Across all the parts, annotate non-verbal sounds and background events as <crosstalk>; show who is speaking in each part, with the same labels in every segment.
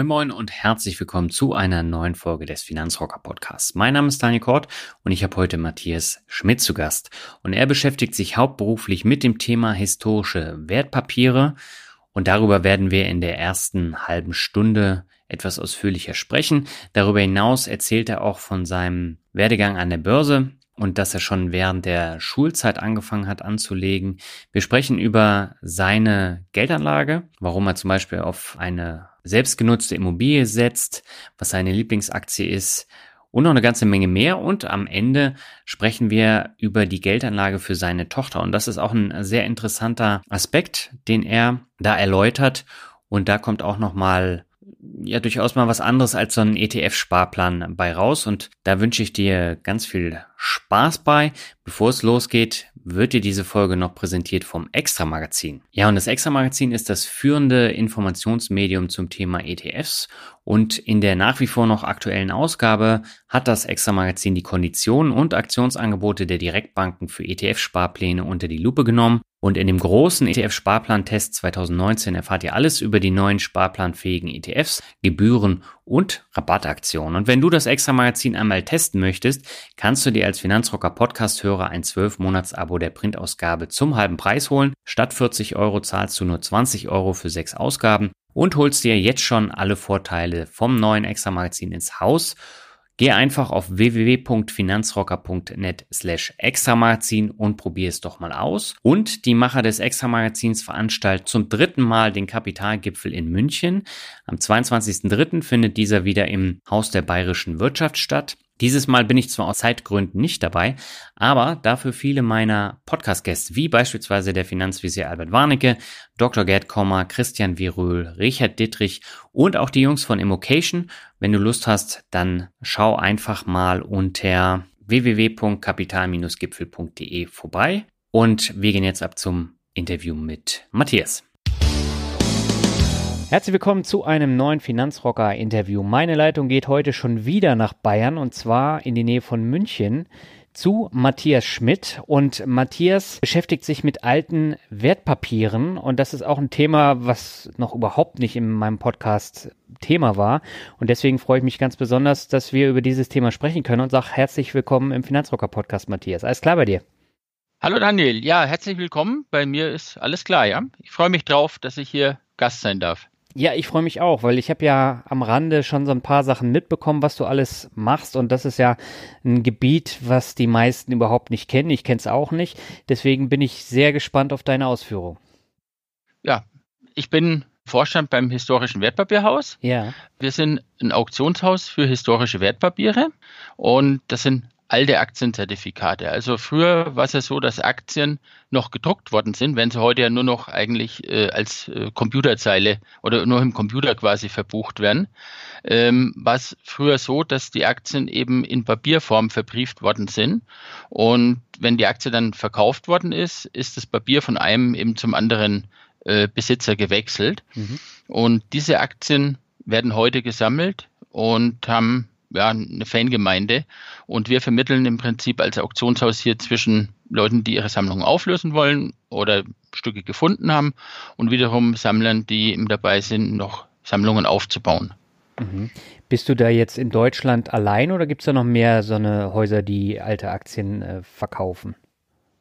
Speaker 1: Moin Moin und herzlich willkommen zu einer neuen Folge des Finanzrocker Podcasts. Mein Name ist Daniel Kort und ich habe heute Matthias Schmidt zu Gast. Und er beschäftigt sich hauptberuflich mit dem Thema historische Wertpapiere und darüber werden wir in der ersten halben Stunde etwas ausführlicher sprechen. Darüber hinaus erzählt er auch von seinem Werdegang an der Börse, und dass er schon während der Schulzeit angefangen hat anzulegen. Wir sprechen über seine Geldanlage, warum er zum Beispiel auf eine selbstgenutzte Immobilie setzt, was seine Lieblingsaktie ist und noch eine ganze Menge mehr. Und am Ende sprechen wir über die Geldanlage für seine Tochter. Und das ist auch ein sehr interessanter Aspekt, den er da erläutert. Und da kommt auch nochmal ja durchaus mal was anderes als so ein ETF-Sparplan bei raus. Und da wünsche ich dir ganz viel Spaß bei. Bevor es losgeht, wird dir diese Folge noch präsentiert vom Extra Magazin. Ja, und das Extra Magazin ist das führende Informationsmedium zum Thema ETFs und in der nach wie vor noch aktuellen Ausgabe hat das Extra Magazin die Konditionen und Aktionsangebote der Direktbanken für ETF-Sparpläne unter die Lupe genommen und in dem großen ETF-Sparplan-Test 2019 erfahrt ihr alles über die neuen sparplanfähigen ETFs, Gebühren und Rabattaktionen. Und wenn du das Extra-Magazin einmal testen möchtest, kannst du dir als Finanzrocker Podcast-Hörer ein 12-Monats-Abo der Printausgabe zum halben Preis holen. Statt 40 Euro zahlst du nur 20 Euro für sechs Ausgaben und holst dir jetzt schon alle Vorteile vom neuen Extra-Magazin ins Haus Geh einfach auf www.finanzrocker.net slash extramagazin und probier es doch mal aus. Und die Macher des Extramagazins veranstalten zum dritten Mal den Kapitalgipfel in München. Am 22.03. findet dieser wieder im Haus der Bayerischen Wirtschaft statt. Dieses Mal bin ich zwar aus Zeitgründen nicht dabei, aber dafür viele meiner Podcast-Gäste, wie beispielsweise der Finanzvisier Albert Warnecke, Dr. Gerd Kommer, Christian Viröhl, Richard Dittrich und auch die Jungs von Immocation. Wenn du Lust hast, dann schau einfach mal unter www.kapital-gipfel.de vorbei. Und wir gehen jetzt ab zum Interview mit Matthias. Herzlich willkommen zu einem neuen Finanzrocker-Interview. Meine Leitung geht heute schon wieder nach Bayern und zwar in die Nähe von München zu Matthias Schmidt. Und Matthias beschäftigt sich mit alten Wertpapieren und das ist auch ein Thema, was noch überhaupt nicht in meinem Podcast Thema war. Und deswegen freue ich mich ganz besonders, dass wir über dieses Thema sprechen können und sage herzlich willkommen im Finanzrocker-Podcast, Matthias. Alles klar bei dir?
Speaker 2: Hallo Daniel, ja, herzlich willkommen. Bei mir ist alles klar, ja. Ich freue mich drauf, dass ich hier Gast sein darf.
Speaker 1: Ja, ich freue mich auch, weil ich habe ja am Rande schon so ein paar Sachen mitbekommen, was du alles machst. Und das ist ja ein Gebiet, was die meisten überhaupt nicht kennen. Ich kenne es auch nicht. Deswegen bin ich sehr gespannt auf deine Ausführung.
Speaker 2: Ja, ich bin Vorstand beim Historischen Wertpapierhaus.
Speaker 1: Ja.
Speaker 2: Wir sind ein Auktionshaus für historische Wertpapiere und das sind alte Aktienzertifikate. Also früher war es ja so, dass Aktien noch gedruckt worden sind, wenn sie heute ja nur noch eigentlich äh, als äh, Computerzeile oder nur im Computer quasi verbucht werden. Ähm, war es früher so, dass die Aktien eben in Papierform verbrieft worden sind. Und wenn die Aktie dann verkauft worden ist, ist das Papier von einem eben zum anderen äh, Besitzer gewechselt. Mhm. Und diese Aktien werden heute gesammelt und haben ja, eine Fangemeinde. Und wir vermitteln im Prinzip als Auktionshaus hier zwischen Leuten, die ihre Sammlung auflösen wollen oder Stücke gefunden haben und wiederum Sammlern, die eben dabei sind, noch Sammlungen aufzubauen.
Speaker 1: Mhm. Bist du da jetzt in Deutschland allein oder gibt es da noch mehr so eine Häuser, die alte Aktien äh, verkaufen?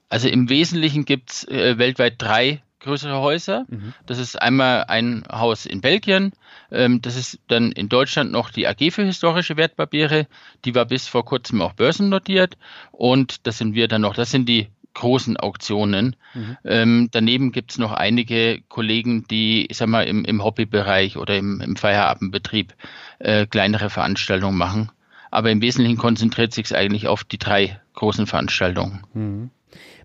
Speaker 2: Also im Wesentlichen gibt es äh, weltweit drei größere Häuser. Mhm. Das ist einmal ein Haus in Belgien. Ähm, das ist dann in Deutschland noch die AG für historische Wertpapiere. Die war bis vor kurzem auch börsennotiert. Und das sind wir dann noch. Das sind die großen Auktionen. Mhm. Ähm, daneben gibt es noch einige Kollegen, die, ich sag mal, im, im Hobbybereich oder im, im Feierabendbetrieb äh, kleinere Veranstaltungen machen. Aber im Wesentlichen konzentriert sich es eigentlich auf die drei großen Veranstaltungen. Mhm.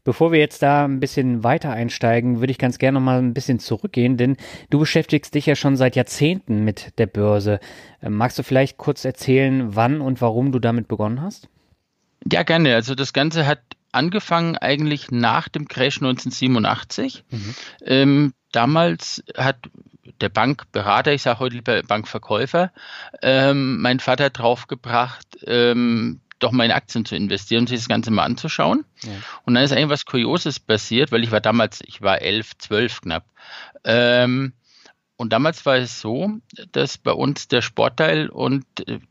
Speaker 3: Bevor wir jetzt da ein bisschen weiter einsteigen, würde ich ganz gerne noch mal ein bisschen zurückgehen, denn du beschäftigst dich ja schon seit Jahrzehnten mit der Börse. Ähm, magst du vielleicht kurz erzählen, wann und warum du damit begonnen hast?
Speaker 2: Ja, gerne. Also das Ganze hat angefangen eigentlich nach dem Crash 1987. Mhm. Ähm, damals hat der Bankberater, ich sage heute lieber Bankverkäufer, ähm, mein Vater draufgebracht, ähm, doch mal in Aktien zu investieren und sich das Ganze mal anzuschauen. Ja. Und dann ist eigentlich was Kurioses passiert, weil ich war damals, ich war elf, zwölf knapp. Ähm, und damals war es so, dass bei uns der Sportteil und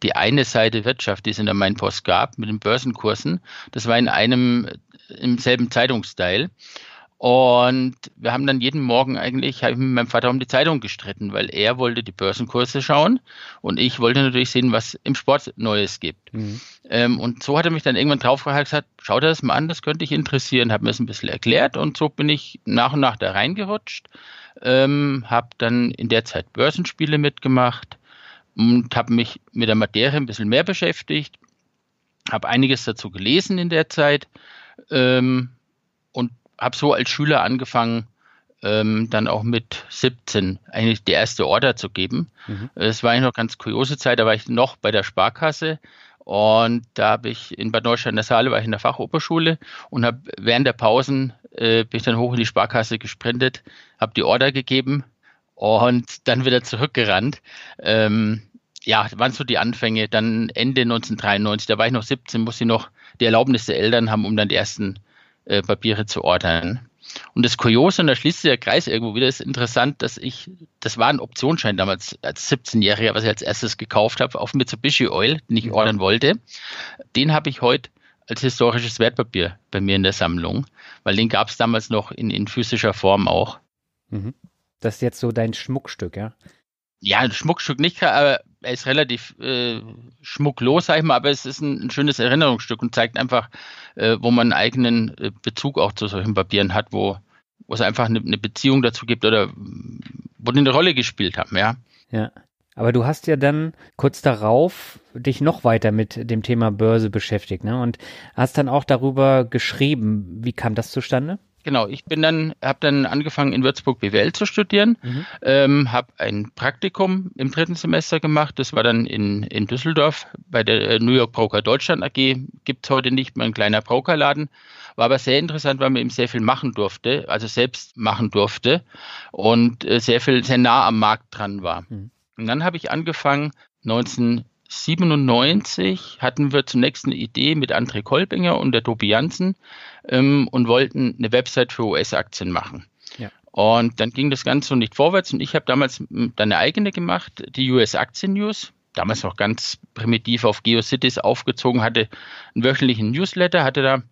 Speaker 2: die eine Seite Wirtschaft, die es in der Mainpost gab, mit den Börsenkursen, das war in einem, im selben Zeitungsteil. Und wir haben dann jeden Morgen eigentlich, habe ich mit meinem Vater um die Zeitung gestritten, weil er wollte die Börsenkurse schauen und ich wollte natürlich sehen, was im Sport Neues gibt. Mhm. Ähm, und so hat er mich dann irgendwann draufgehalten gesagt, schau dir das mal an, das könnte dich interessieren, habe mir das ein bisschen erklärt und so bin ich nach und nach da reingerutscht, ähm, habe dann in der Zeit Börsenspiele mitgemacht und habe mich mit der Materie ein bisschen mehr beschäftigt, habe einiges dazu gelesen in der Zeit ähm, habe so als Schüler angefangen, ähm, dann auch mit 17 eigentlich die erste Order zu geben. Mhm. Es war eigentlich noch ganz kuriose Zeit, da war ich noch bei der Sparkasse und da habe ich in Bad Neustadt in der Saale war ich in der Fachoberschule und habe während der Pausen äh, bin ich dann hoch in die Sparkasse gesprintet, habe die Order gegeben und dann wieder zurückgerannt. Ähm, ja, waren so die Anfänge. Dann Ende 1993, da war ich noch 17, musste ich noch die Erlaubnis der Eltern haben, um dann die ersten äh, Papiere zu ordern. Und das Kuriose, und da schließt sich der Kreis irgendwo wieder, ist interessant, dass ich, das war ein Optionsschein damals als 17-Jähriger, was ich als erstes gekauft habe, auf Mitsubishi Oil, den ich ordern wollte. Den habe ich heute als historisches Wertpapier bei mir in der Sammlung, weil den gab es damals noch in, in physischer Form auch.
Speaker 3: Mhm. Das ist jetzt so dein Schmuckstück, ja?
Speaker 2: Ja, ein Schmuckstück nicht, aber er ist relativ äh, schmucklos, sag ich mal, aber es ist ein, ein schönes Erinnerungsstück und zeigt einfach, äh, wo man einen eigenen äh, Bezug auch zu solchen Papieren hat, wo, wo es einfach eine, eine Beziehung dazu gibt oder wo die eine Rolle gespielt haben, ja.
Speaker 3: Ja. Aber du hast ja dann kurz darauf dich noch weiter mit dem Thema Börse beschäftigt, ne? Und hast dann auch darüber geschrieben. Wie kam das zustande?
Speaker 2: Genau, ich bin dann, habe dann angefangen in Würzburg BWL zu studieren, mhm. ähm, habe ein Praktikum im dritten Semester gemacht. Das war dann in, in Düsseldorf bei der äh, New York Broker Deutschland AG. Gibt es heute nicht mehr ein kleiner Brokerladen. War aber sehr interessant, weil man eben sehr viel machen durfte, also selbst machen durfte und äh, sehr viel, sehr nah am Markt dran war. Mhm. Und dann habe ich angefangen, 19 97 hatten wir zunächst eine Idee mit André Kolbinger und der Tobi Jansen ähm, und wollten eine Website für US-Aktien machen. Ja. Und dann ging das Ganze so nicht vorwärts und ich habe damals dann eine eigene gemacht, die US-Aktien-News. Damals noch ganz primitiv auf GeoCities aufgezogen, hatte einen wöchentlichen Newsletter, hatte da,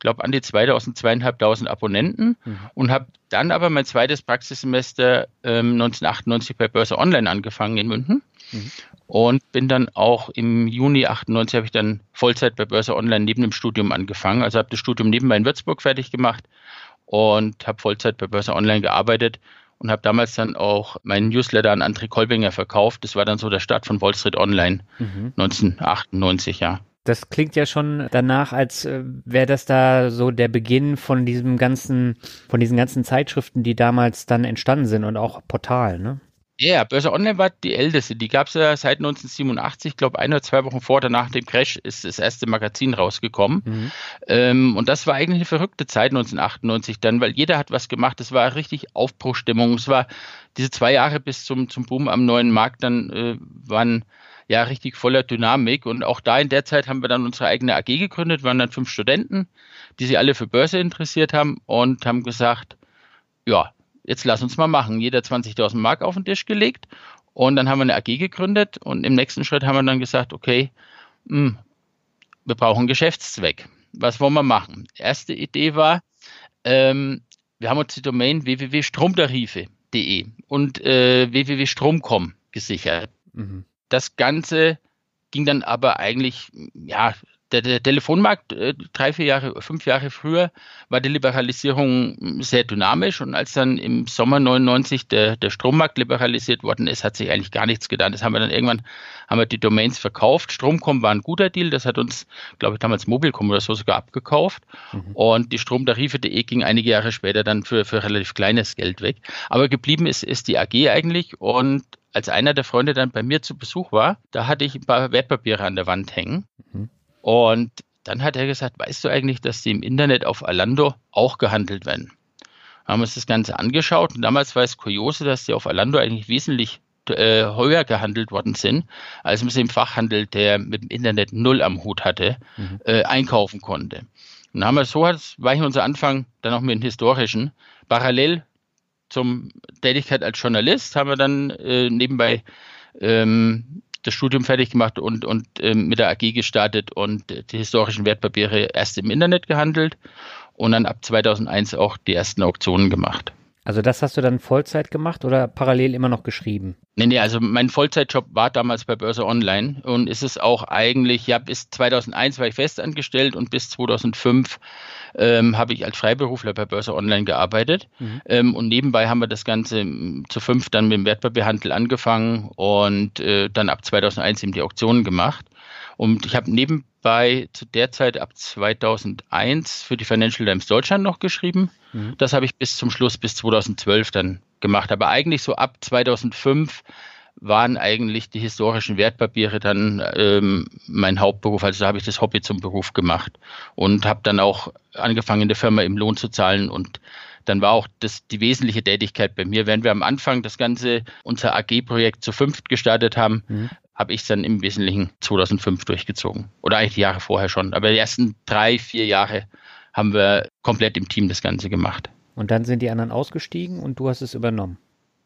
Speaker 2: glaube, an die 2000, zweieinhalbtausend Abonnenten mhm. und habe dann aber mein zweites Praxissemester ähm, 1998 bei Börse Online angefangen in München. Mhm. Und bin dann auch im Juni 98 habe ich dann Vollzeit bei Börse Online neben dem Studium angefangen. Also habe das Studium nebenbei in Würzburg fertig gemacht und habe Vollzeit bei Börse Online gearbeitet und habe damals dann auch meinen Newsletter an André Kolbinger verkauft. Das war dann so der Start von Wall Street Online mhm. 1998, ja.
Speaker 3: Das klingt ja schon danach, als äh, wäre das da so der Beginn von diesem ganzen, von diesen ganzen Zeitschriften, die damals dann entstanden sind und auch Portalen, ne?
Speaker 2: Ja, yeah, Börse Online war die älteste. Die gab es ja seit 1987. Ich glaube, ein oder zwei Wochen vor oder nach dem Crash ist das erste Magazin rausgekommen. Mhm. Ähm, und das war eigentlich eine verrückte Zeit 1998 dann, weil jeder hat was gemacht. Es war richtig Aufbruchstimmung. Es war diese zwei Jahre bis zum, zum Boom am neuen Markt dann äh, waren ja richtig voller Dynamik. Und auch da in der Zeit haben wir dann unsere eigene AG gegründet, waren dann fünf Studenten, die sich alle für Börse interessiert haben und haben gesagt, ja, jetzt lass uns mal machen. Jeder 20.000 Mark auf den Tisch gelegt und dann haben wir eine AG gegründet und im nächsten Schritt haben wir dann gesagt, okay, mh, hm, wir brauchen einen Geschäftszweck. Was wollen wir machen? Erste Idee war, ähm, wir haben uns die Domain www.stromtarife.de und äh, www.stromcom gesichert. Mhm. Das Ganze ging dann aber eigentlich, ja, der, der Telefonmarkt äh, drei, vier Jahre, fünf Jahre früher war die Liberalisierung sehr dynamisch und als dann im Sommer 99 der, der Strommarkt liberalisiert worden ist, hat sich eigentlich gar nichts getan. Das haben wir dann irgendwann, haben wir die Domains verkauft. Stromcom war ein guter Deal, das hat uns, glaube ich, damals Mobilcom oder so sogar abgekauft mhm. und die Stromtarife.de ging einige Jahre später dann für, für relativ kleines Geld weg. Aber geblieben ist, ist die AG eigentlich und als einer der Freunde dann bei mir zu Besuch war, da hatte ich ein paar Wertpapiere an der Wand hängen. Mhm. Und dann hat er gesagt, weißt du eigentlich, dass die im Internet auf Alando auch gehandelt werden? Haben uns das Ganze angeschaut und damals war es kuriose, dass die auf Alando eigentlich wesentlich äh, heuer gehandelt worden sind, als man sie im Fachhandel, der mit dem Internet null am Hut hatte, mhm. äh, einkaufen konnte. Und haben wir so, war ich unser Anfang dann auch mit dem historischen. Parallel zum Tätigkeit als Journalist haben wir dann äh, nebenbei ähm, das Studium fertig gemacht und, und äh, mit der AG gestartet und die historischen Wertpapiere erst im Internet gehandelt und dann ab 2001 auch die ersten Auktionen gemacht.
Speaker 3: Also das hast du dann Vollzeit gemacht oder parallel immer noch geschrieben?
Speaker 2: Nee, nee, also mein Vollzeitjob war damals bei Börse Online und ist es auch eigentlich, ja, bis 2001 war ich festangestellt und bis 2005 ähm, habe ich als Freiberufler bei Börse Online gearbeitet. Mhm. Ähm, und nebenbei haben wir das Ganze zu fünf dann mit dem Wertpapierhandel angefangen und äh, dann ab 2001 eben die Auktionen gemacht. Und ich habe nebenbei zu der Zeit ab 2001 für die Financial Times Deutschland noch geschrieben. Mhm. Das habe ich bis zum Schluss, bis 2012 dann gemacht. Aber eigentlich so ab 2005 waren eigentlich die historischen Wertpapiere dann ähm, mein Hauptberuf. Also da habe ich das Hobby zum Beruf gemacht und habe dann auch angefangen, in der Firma im Lohn zu zahlen und dann war auch das, die wesentliche Tätigkeit bei mir. Während wir am Anfang das ganze, unser AG-Projekt zu fünft gestartet haben, mhm. Habe ich es dann im Wesentlichen 2005 durchgezogen. Oder eigentlich die Jahre vorher schon. Aber die ersten drei, vier Jahre haben wir komplett im Team das Ganze gemacht.
Speaker 3: Und dann sind die anderen ausgestiegen und du hast es übernommen.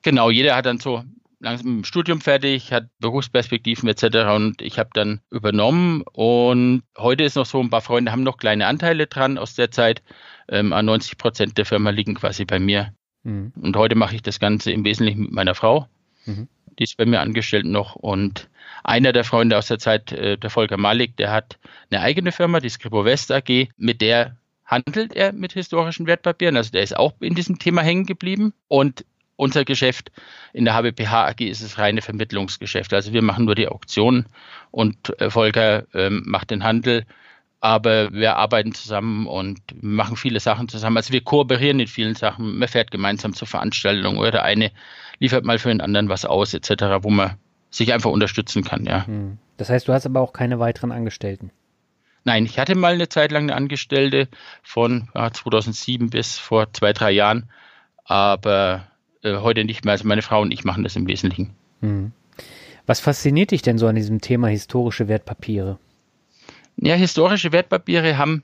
Speaker 2: Genau, jeder hat dann so langsam im Studium fertig, hat Berufsperspektiven etc. Und ich habe dann übernommen. Und heute ist noch so, ein paar Freunde haben noch kleine Anteile dran aus der Zeit. Ähm, 90 Prozent der Firma liegen quasi bei mir. Mhm. Und heute mache ich das Ganze im Wesentlichen mit meiner Frau. Mhm. Die ist bei mir angestellt noch. Und einer der Freunde aus der Zeit, äh, der Volker Malik, der hat eine eigene Firma, die Scribo West AG. Mit der handelt er mit historischen Wertpapieren. Also der ist auch in diesem Thema hängen geblieben. Und unser Geschäft in der HBPH AG ist es reine Vermittlungsgeschäft. Also wir machen nur die Auktionen und äh, Volker ähm, macht den Handel. Aber wir arbeiten zusammen und machen viele Sachen zusammen. Also wir kooperieren in vielen Sachen. Man fährt gemeinsam zur Veranstaltung oder der eine liefert mal für den anderen was aus, etc., wo man sich einfach unterstützen kann, ja. Hm.
Speaker 3: Das heißt, du hast aber auch keine weiteren Angestellten?
Speaker 2: Nein, ich hatte mal eine Zeit lang eine Angestellte von ja, 2007 bis vor zwei, drei Jahren, aber äh, heute nicht mehr. Also meine Frau und ich machen das im Wesentlichen. Hm.
Speaker 3: Was fasziniert dich denn so an diesem Thema historische Wertpapiere?
Speaker 2: Ja, historische Wertpapiere haben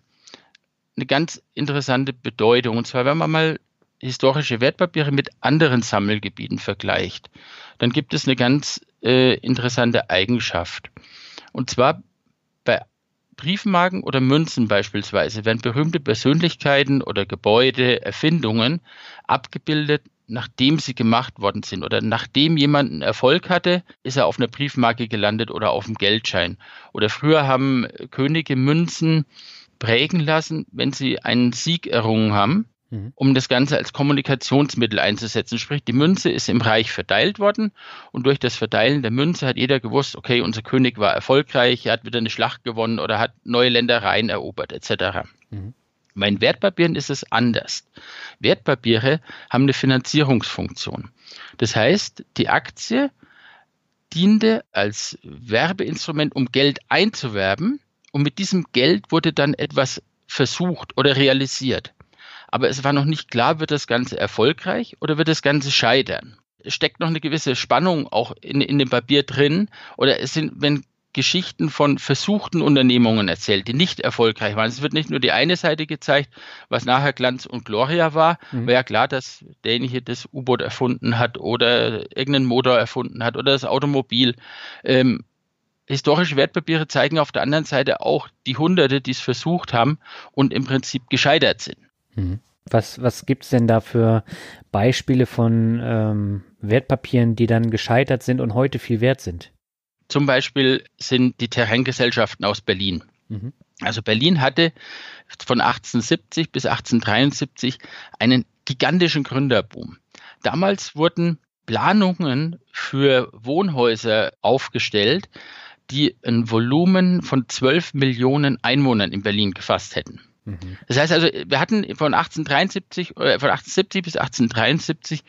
Speaker 2: eine ganz interessante Bedeutung. Und zwar, wenn man mal historische Wertpapiere mit anderen Sammelgebieten vergleicht, dann gibt es eine ganz äh, interessante Eigenschaft. Und zwar bei Briefmarken oder Münzen beispielsweise werden berühmte Persönlichkeiten oder Gebäude, Erfindungen abgebildet, nachdem sie gemacht worden sind oder nachdem jemand einen Erfolg hatte, ist er auf einer Briefmarke gelandet oder auf dem Geldschein. Oder früher haben Könige Münzen prägen lassen, wenn sie einen Sieg errungen haben Mhm. um das Ganze als Kommunikationsmittel einzusetzen. Sprich, die Münze ist im Reich verteilt worden und durch das Verteilen der Münze hat jeder gewusst, okay, unser König war erfolgreich, er hat wieder eine Schlacht gewonnen oder hat neue Ländereien erobert etc. Mhm. Bei den Wertpapieren ist es anders. Wertpapiere haben eine Finanzierungsfunktion. Das heißt, die Aktie diente als Werbeinstrument, um Geld einzuwerben und mit diesem Geld wurde dann etwas versucht oder realisiert aber es war noch nicht klar, wird das Ganze erfolgreich oder wird das Ganze scheitern. Es steckt noch eine gewisse Spannung auch in, in dem Papier drin oder es sind, wenn Geschichten von versuchten Unternehmungen erzählt, die nicht erfolgreich waren. Es wird nicht nur die eine Seite gezeigt, was nachher Glanz und Gloria war. Mhm. War ja klar, dass derjenige das U-Boot erfunden hat oder irgendeinen Motor erfunden hat oder das Automobil. Ähm, historische Wertpapiere zeigen auf der anderen Seite auch die Hunderte, die es versucht haben und im Prinzip gescheitert sind.
Speaker 3: Mhm. Was, was gibt es denn da für Beispiele von ähm, Wertpapieren, die dann gescheitert sind und heute viel wert sind?
Speaker 2: Zum Beispiel sind die Terraingesellschaften aus Berlin. Mhm. Also Berlin hatte von 1870 bis 1873 einen gigantischen Gründerboom. Damals wurden Planungen für Wohnhäuser aufgestellt, die ein Volumen von 12 Millionen Einwohnern in Berlin gefasst hätten. Mhm. Das heißt also, wir hatten von 1873, äh, von 1870 bis 1873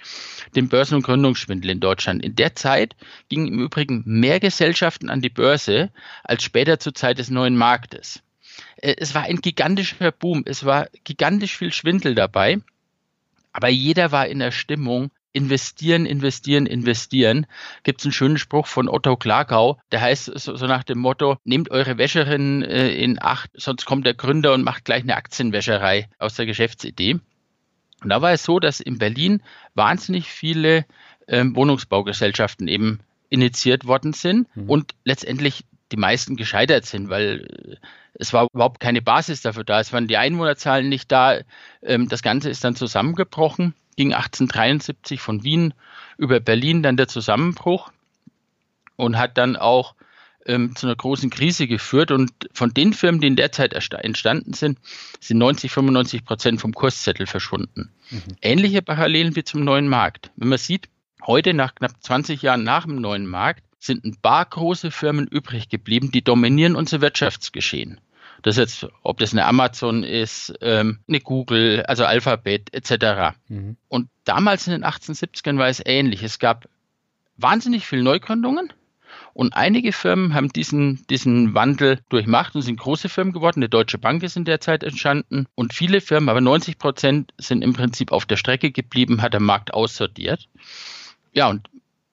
Speaker 2: den Börsen- und Gründungsschwindel in Deutschland. In der Zeit gingen im Übrigen mehr Gesellschaften an die Börse als später zur Zeit des neuen Marktes. Äh, es war ein gigantischer Boom, es war gigantisch viel Schwindel dabei, aber jeder war in der Stimmung, investieren, investieren, investieren. Gibt es einen schönen Spruch von Otto Klarkau, der heißt so, so nach dem Motto, nehmt eure Wäscherin äh, in Acht, sonst kommt der Gründer und macht gleich eine Aktienwäscherei aus der Geschäftsidee. Und da war es so, dass in Berlin wahnsinnig viele ähm, Wohnungsbaugesellschaften eben initiiert worden sind mhm. und letztendlich die meisten gescheitert sind, weil äh, es war überhaupt keine Basis dafür da. Es waren die Einwohnerzahlen nicht da. Ähm, das Ganze ist dann zusammengebrochen ging 1873 von Wien über Berlin dann der Zusammenbruch und hat dann auch ähm, zu einer großen Krise geführt. Und von den Firmen, die in der Zeit entstanden sind, sind 90, 95 Prozent vom Kurszettel verschwunden. Mhm. Ähnliche Parallelen wie zum neuen Markt. Wenn man sieht, heute nach knapp 20 Jahren nach dem neuen Markt sind ein paar große Firmen übrig geblieben, die dominieren unser Wirtschaftsgeschehen. Das jetzt, ob das eine Amazon ist, ähm, eine Google, also Alphabet etc. Mhm. Und damals in den 1870ern war es ähnlich. Es gab wahnsinnig viele Neugründungen und einige Firmen haben diesen, diesen Wandel durchmacht und sind große Firmen geworden. Eine Deutsche Bank ist in der Zeit entstanden und viele Firmen, aber 90 Prozent sind im Prinzip auf der Strecke geblieben, hat der Markt aussortiert. Ja, und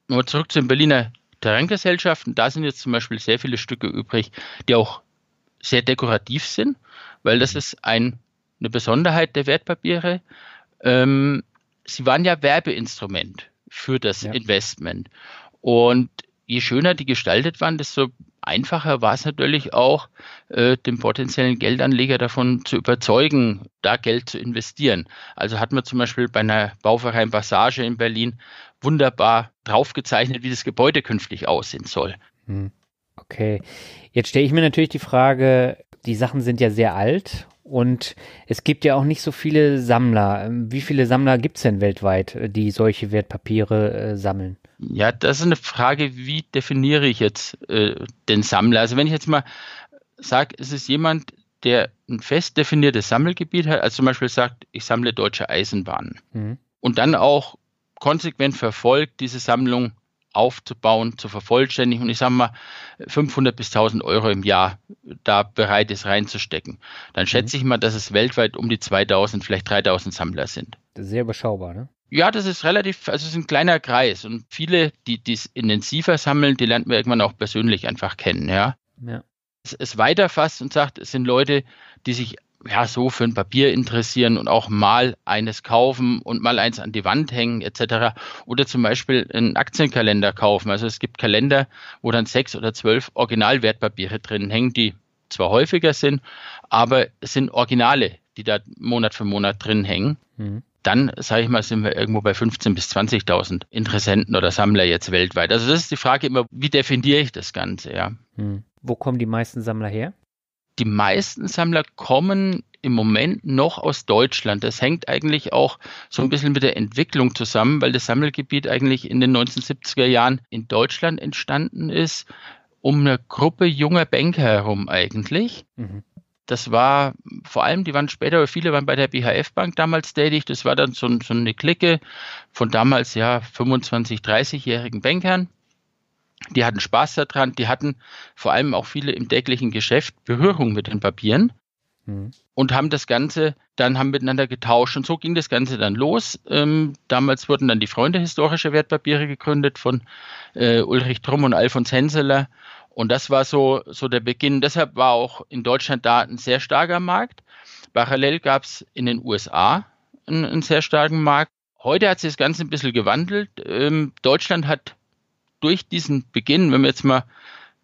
Speaker 2: nochmal zurück zu den Berliner Terraingesellschaften. Da sind jetzt zum Beispiel sehr viele Stücke übrig, die auch sehr dekorativ sind, weil das mhm. ist ein, eine Besonderheit der Wertpapiere. Ähm, sie waren ja Werbeinstrument für das ja. Investment. Und je schöner die gestaltet waren, desto einfacher war es natürlich auch, äh, den potenziellen Geldanleger davon zu überzeugen, da Geld zu investieren. Also hat man zum Beispiel bei einer Bauverein Passage in Berlin wunderbar draufgezeichnet, wie das Gebäude künftig aussehen soll.
Speaker 3: Hm. Okay. Jetzt stelle ich mir natürlich die Frage, die Sachen sind ja sehr alt und es gibt ja auch nicht so viele Sammler. Wie viele Sammler gibt es denn weltweit, die solche Wertpapiere äh, sammeln?
Speaker 2: Ja, das ist eine Frage, wie definiere ich jetzt äh, den Sammler? Also wenn ich jetzt mal sage, es ist jemand, der ein fest definiertes Sammelgebiet hat, also zum Beispiel sagt, ich sammle deutsche Eisenbahnen mhm. und dann auch konsequent verfolgt, diese Sammlung aufzubauen, zu vervollständigen und ich sage mal 500 bis 1000 Euro im Jahr da bereit ist reinzustecken, dann mhm. schätze mhm. ich mal, dass es weltweit um die 2000, vielleicht 3000 Sammler sind.
Speaker 3: Sehr überschaubar, ne?
Speaker 2: Ja, das ist relativ, also es ist ein kleiner Kreis und viele, die dies intensiver sammeln, die lernt man irgendwann auch persönlich einfach kennen, ja. ja. Es, es weiterfasst und sagt, es sind Leute, die sich ja, so für ein Papier interessieren und auch mal eines kaufen und mal eins an die Wand hängen etc. Oder zum Beispiel einen Aktienkalender kaufen. Also es gibt Kalender, wo dann sechs oder zwölf Originalwertpapiere drin hängen, die zwar häufiger sind, aber es sind Originale, die da Monat für Monat drin hängen. Mhm. Dann, sage ich mal, sind wir irgendwo bei 15.000 bis 20.000 Interessenten oder Sammler jetzt weltweit. Also das ist die Frage immer, wie definiere ich das Ganze, ja.
Speaker 3: Mhm. Wo kommen die meisten Sammler her?
Speaker 2: Die meisten Sammler kommen im Moment noch aus Deutschland. Das hängt eigentlich auch so ein bisschen mit der Entwicklung zusammen, weil das Sammelgebiet eigentlich in den 1970er Jahren in Deutschland entstanden ist, um eine Gruppe junger Banker herum eigentlich. Mhm. Das war vor allem, die waren später, viele waren bei der BHF Bank damals tätig. Das war dann so, so eine Clique von damals ja 25, 30-jährigen Bankern die hatten Spaß daran, die hatten vor allem auch viele im täglichen Geschäft Berührung mit den Papieren mhm. und haben das Ganze dann haben miteinander getauscht und so ging das Ganze dann los. Ähm, damals wurden dann die Freunde historischer Wertpapiere gegründet von äh, Ulrich Trumm und Alfons Henseler und das war so, so der Beginn. Deshalb war auch in Deutschland da ein sehr starker Markt. Parallel gab es in den USA einen, einen, sehr starken Markt. Heute hat sich das Ganze ein bisschen gewandelt. Ähm, Deutschland hat durch diesen Beginn, wenn man jetzt mal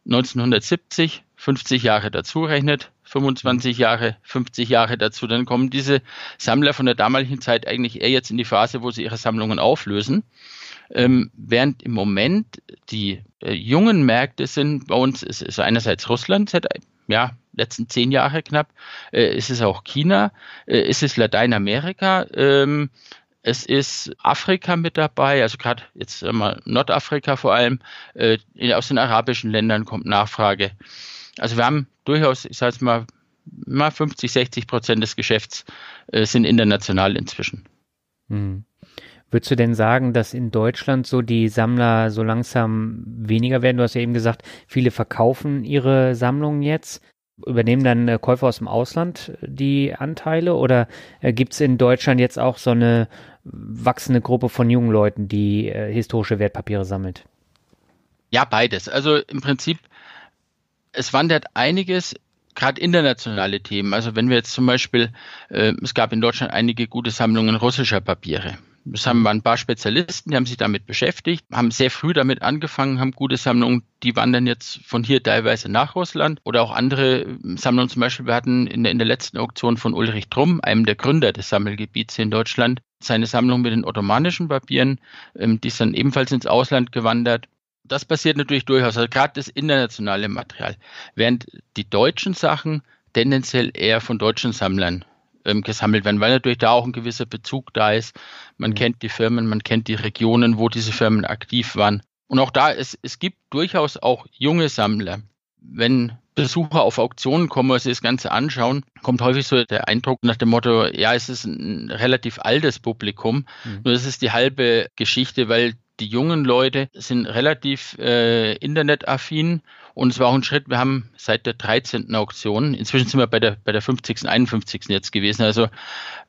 Speaker 2: 1970, 50 Jahre dazu rechnet, 25 Jahre, 50 Jahre dazu. Dann kommen diese Sammler von der damaligen Zeit eigentlich eher jetzt in die Phase, wo sie ihre Sammlungen auflösen. Ähm, während im Moment die äh, jungen Märkte sind, bei uns ist, ist einerseits Russland seit ja, letzten zehn Jahre knapp, äh, ist es auch China, äh, ist es Lateinamerika, ähm, es ist Afrika mit dabei, also gerade jetzt mal Nordafrika vor allem, äh, aus den arabischen Ländern kommt Nachfrage. Also wir haben durchaus, ich sage es mal, mal 50, 60 Prozent des Geschäfts äh, sind international inzwischen.
Speaker 3: Hm. Würdest du denn sagen, dass in Deutschland so die Sammler so langsam weniger werden? Du hast ja eben gesagt, viele verkaufen ihre Sammlungen jetzt. Übernehmen dann äh, Käufer aus dem Ausland äh, die Anteile oder äh, gibt es in Deutschland jetzt auch so eine wachsende Gruppe von jungen Leuten, die äh, historische Wertpapiere sammelt?
Speaker 2: Ja, beides. Also im Prinzip, es wandert einiges gerade internationale Themen. Also wenn wir jetzt zum Beispiel, äh, es gab in Deutschland einige gute Sammlungen russischer Papiere. Das haben ein paar Spezialisten, die haben sich damit beschäftigt, haben sehr früh damit angefangen, haben gute Sammlungen, die wandern jetzt von hier teilweise nach Russland oder auch andere Sammlungen. Zum Beispiel, wir hatten in der, in der letzten Auktion von Ulrich Trumm, einem der Gründer des Sammelgebiets in Deutschland, seine Sammlung mit den ottomanischen Papieren, ähm, die ist dann ebenfalls ins Ausland gewandert. Das passiert natürlich durchaus, also gerade das internationale Material, während die deutschen Sachen tendenziell eher von deutschen Sammlern ähm, gesammelt werden, weil natürlich da auch ein gewisser Bezug da ist. Man mhm. kennt die Firmen, man kennt die Regionen, wo diese Firmen aktiv waren. Und auch da, es, es gibt durchaus auch junge Sammler. Wenn Besucher auf Auktionen kommen oder sich das Ganze anschauen, kommt häufig so der Eindruck nach dem Motto, ja, es ist ein relativ altes Publikum. Mhm. Nur das ist die halbe Geschichte, weil die jungen Leute sind relativ äh, internetaffin und es war auch ein Schritt, wir haben seit der 13. Auktion, inzwischen sind wir bei der, bei der 50., 51. jetzt gewesen, also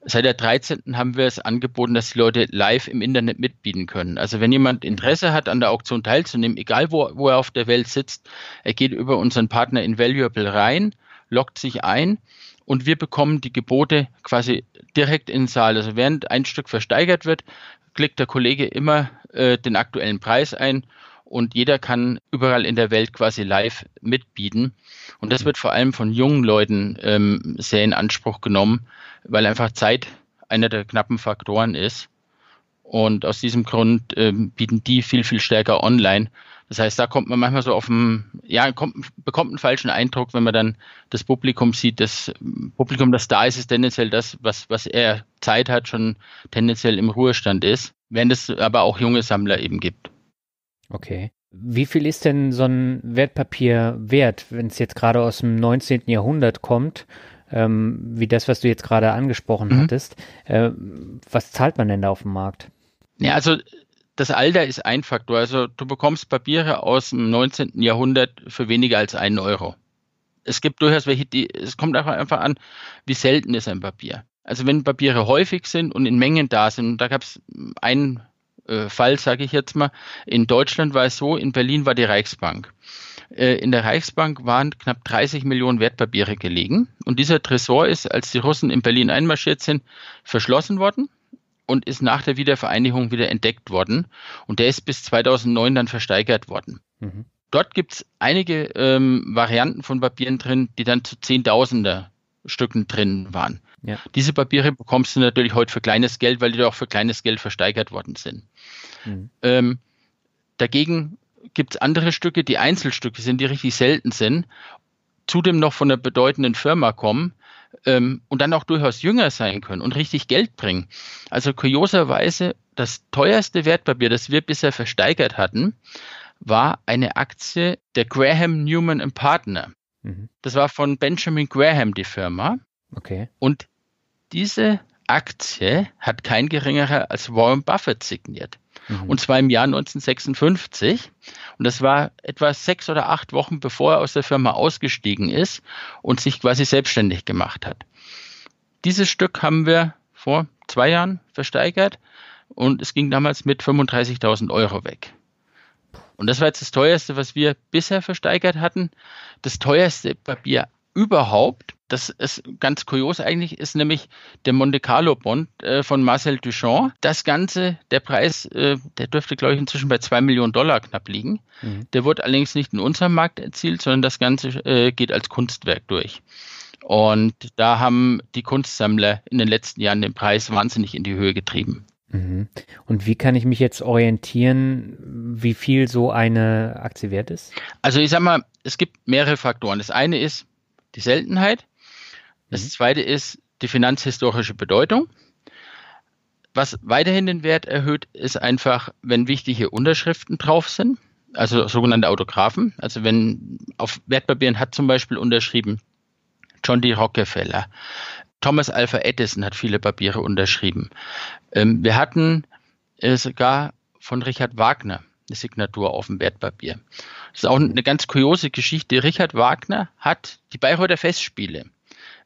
Speaker 2: seit der 13. haben wir es angeboten, dass die Leute live im Internet mitbieten können. Also wenn jemand Interesse hat, an der Auktion teilzunehmen, egal wo, wo er auf der Welt sitzt, er geht über unseren Partner Invaluable rein, loggt sich ein und wir bekommen die Gebote quasi direkt in den Saal. Also während ein Stück versteigert wird, klickt der Kollege immer äh, den aktuellen Preis ein und jeder kann überall in der Welt quasi live mitbieten. Und das wird vor allem von jungen Leuten ähm, sehr in Anspruch genommen, weil einfach Zeit einer der knappen Faktoren ist. Und aus diesem Grund ähm, bieten die viel, viel stärker online. Das heißt, da kommt man manchmal so auf einen, ja, kommt, bekommt einen falschen Eindruck, wenn man dann das Publikum sieht. Das Publikum, das da ist, ist tendenziell das, was, was er Zeit hat, schon tendenziell im Ruhestand ist, während es aber auch junge Sammler eben gibt.
Speaker 3: Okay. Wie viel ist denn so ein Wertpapier wert, wenn es jetzt gerade aus dem 19. Jahrhundert kommt, ähm, wie das, was du jetzt gerade angesprochen mhm. hattest? Äh, was zahlt man denn da auf dem Markt?
Speaker 2: Ja, also das Alter ist ein Faktor. Also du bekommst Papiere aus dem 19. Jahrhundert für weniger als einen Euro. Es gibt durchaus welche, die, es kommt einfach an, wie selten ist ein Papier. Also wenn Papiere häufig sind und in Mengen da sind, da gab es einen äh, Fall, sage ich jetzt mal. In Deutschland war es so, in Berlin war die Reichsbank. Äh, in der Reichsbank waren knapp 30 Millionen Wertpapiere gelegen. Und dieser Tresor ist, als die Russen in Berlin einmarschiert sind, verschlossen worden und ist nach der Wiedervereinigung wieder entdeckt worden. Und der ist bis 2009 dann versteigert worden. Mhm. Dort gibt es einige ähm, Varianten von Papieren drin, die dann zu Zehntausender Stücken drin waren. Ja. Diese Papiere bekommst du natürlich heute für kleines Geld, weil die auch für kleines Geld versteigert worden sind. Mhm. Ähm, dagegen gibt es andere Stücke, die Einzelstücke sind, die richtig selten sind, zudem noch von einer bedeutenden Firma kommen ähm, und dann auch durchaus jünger sein können und richtig Geld bringen. Also kurioserweise, das teuerste Wertpapier, das wir bisher versteigert hatten, war eine Aktie der Graham Newman Partner. Mhm. Das war von Benjamin Graham die Firma.
Speaker 3: Okay.
Speaker 2: Und diese Aktie hat kein geringerer als Warren Buffett signiert. Mhm. Und zwar im Jahr 1956. Und das war etwa sechs oder acht Wochen, bevor er aus der Firma ausgestiegen ist und sich quasi selbstständig gemacht hat. Dieses Stück haben wir vor zwei Jahren versteigert und es ging damals mit 35.000 Euro weg. Und das war jetzt das teuerste, was wir bisher versteigert hatten. Das teuerste Papier überhaupt, das ist ganz kurios eigentlich, ist nämlich der Monte Carlo Bond äh, von Marcel Duchamp. Das Ganze, der Preis, äh, der dürfte, glaube ich, inzwischen bei zwei Millionen Dollar knapp liegen. Mhm. Der wurde allerdings nicht in unserem Markt erzielt, sondern das Ganze äh, geht als Kunstwerk durch. Und da haben die Kunstsammler in den letzten Jahren den Preis wahnsinnig in die Höhe getrieben.
Speaker 3: Mhm. Und wie kann ich mich jetzt orientieren, wie viel so eine Aktie wert ist?
Speaker 2: Also ich sag mal, es gibt mehrere Faktoren. Das eine ist die Seltenheit. Das mhm. zweite ist die finanzhistorische Bedeutung. Was weiterhin den Wert erhöht, ist einfach, wenn wichtige Unterschriften drauf sind, also sogenannte Autographen. Also wenn auf Wertpapieren hat zum Beispiel unterschrieben John D. Rockefeller, Thomas Alpha Edison hat viele Papiere unterschrieben. Ähm, wir hatten äh, sogar von Richard Wagner eine Signatur auf dem Wertpapier. Das ist auch eine ganz kuriose Geschichte. Richard Wagner hat die Bayreuther Festspiele,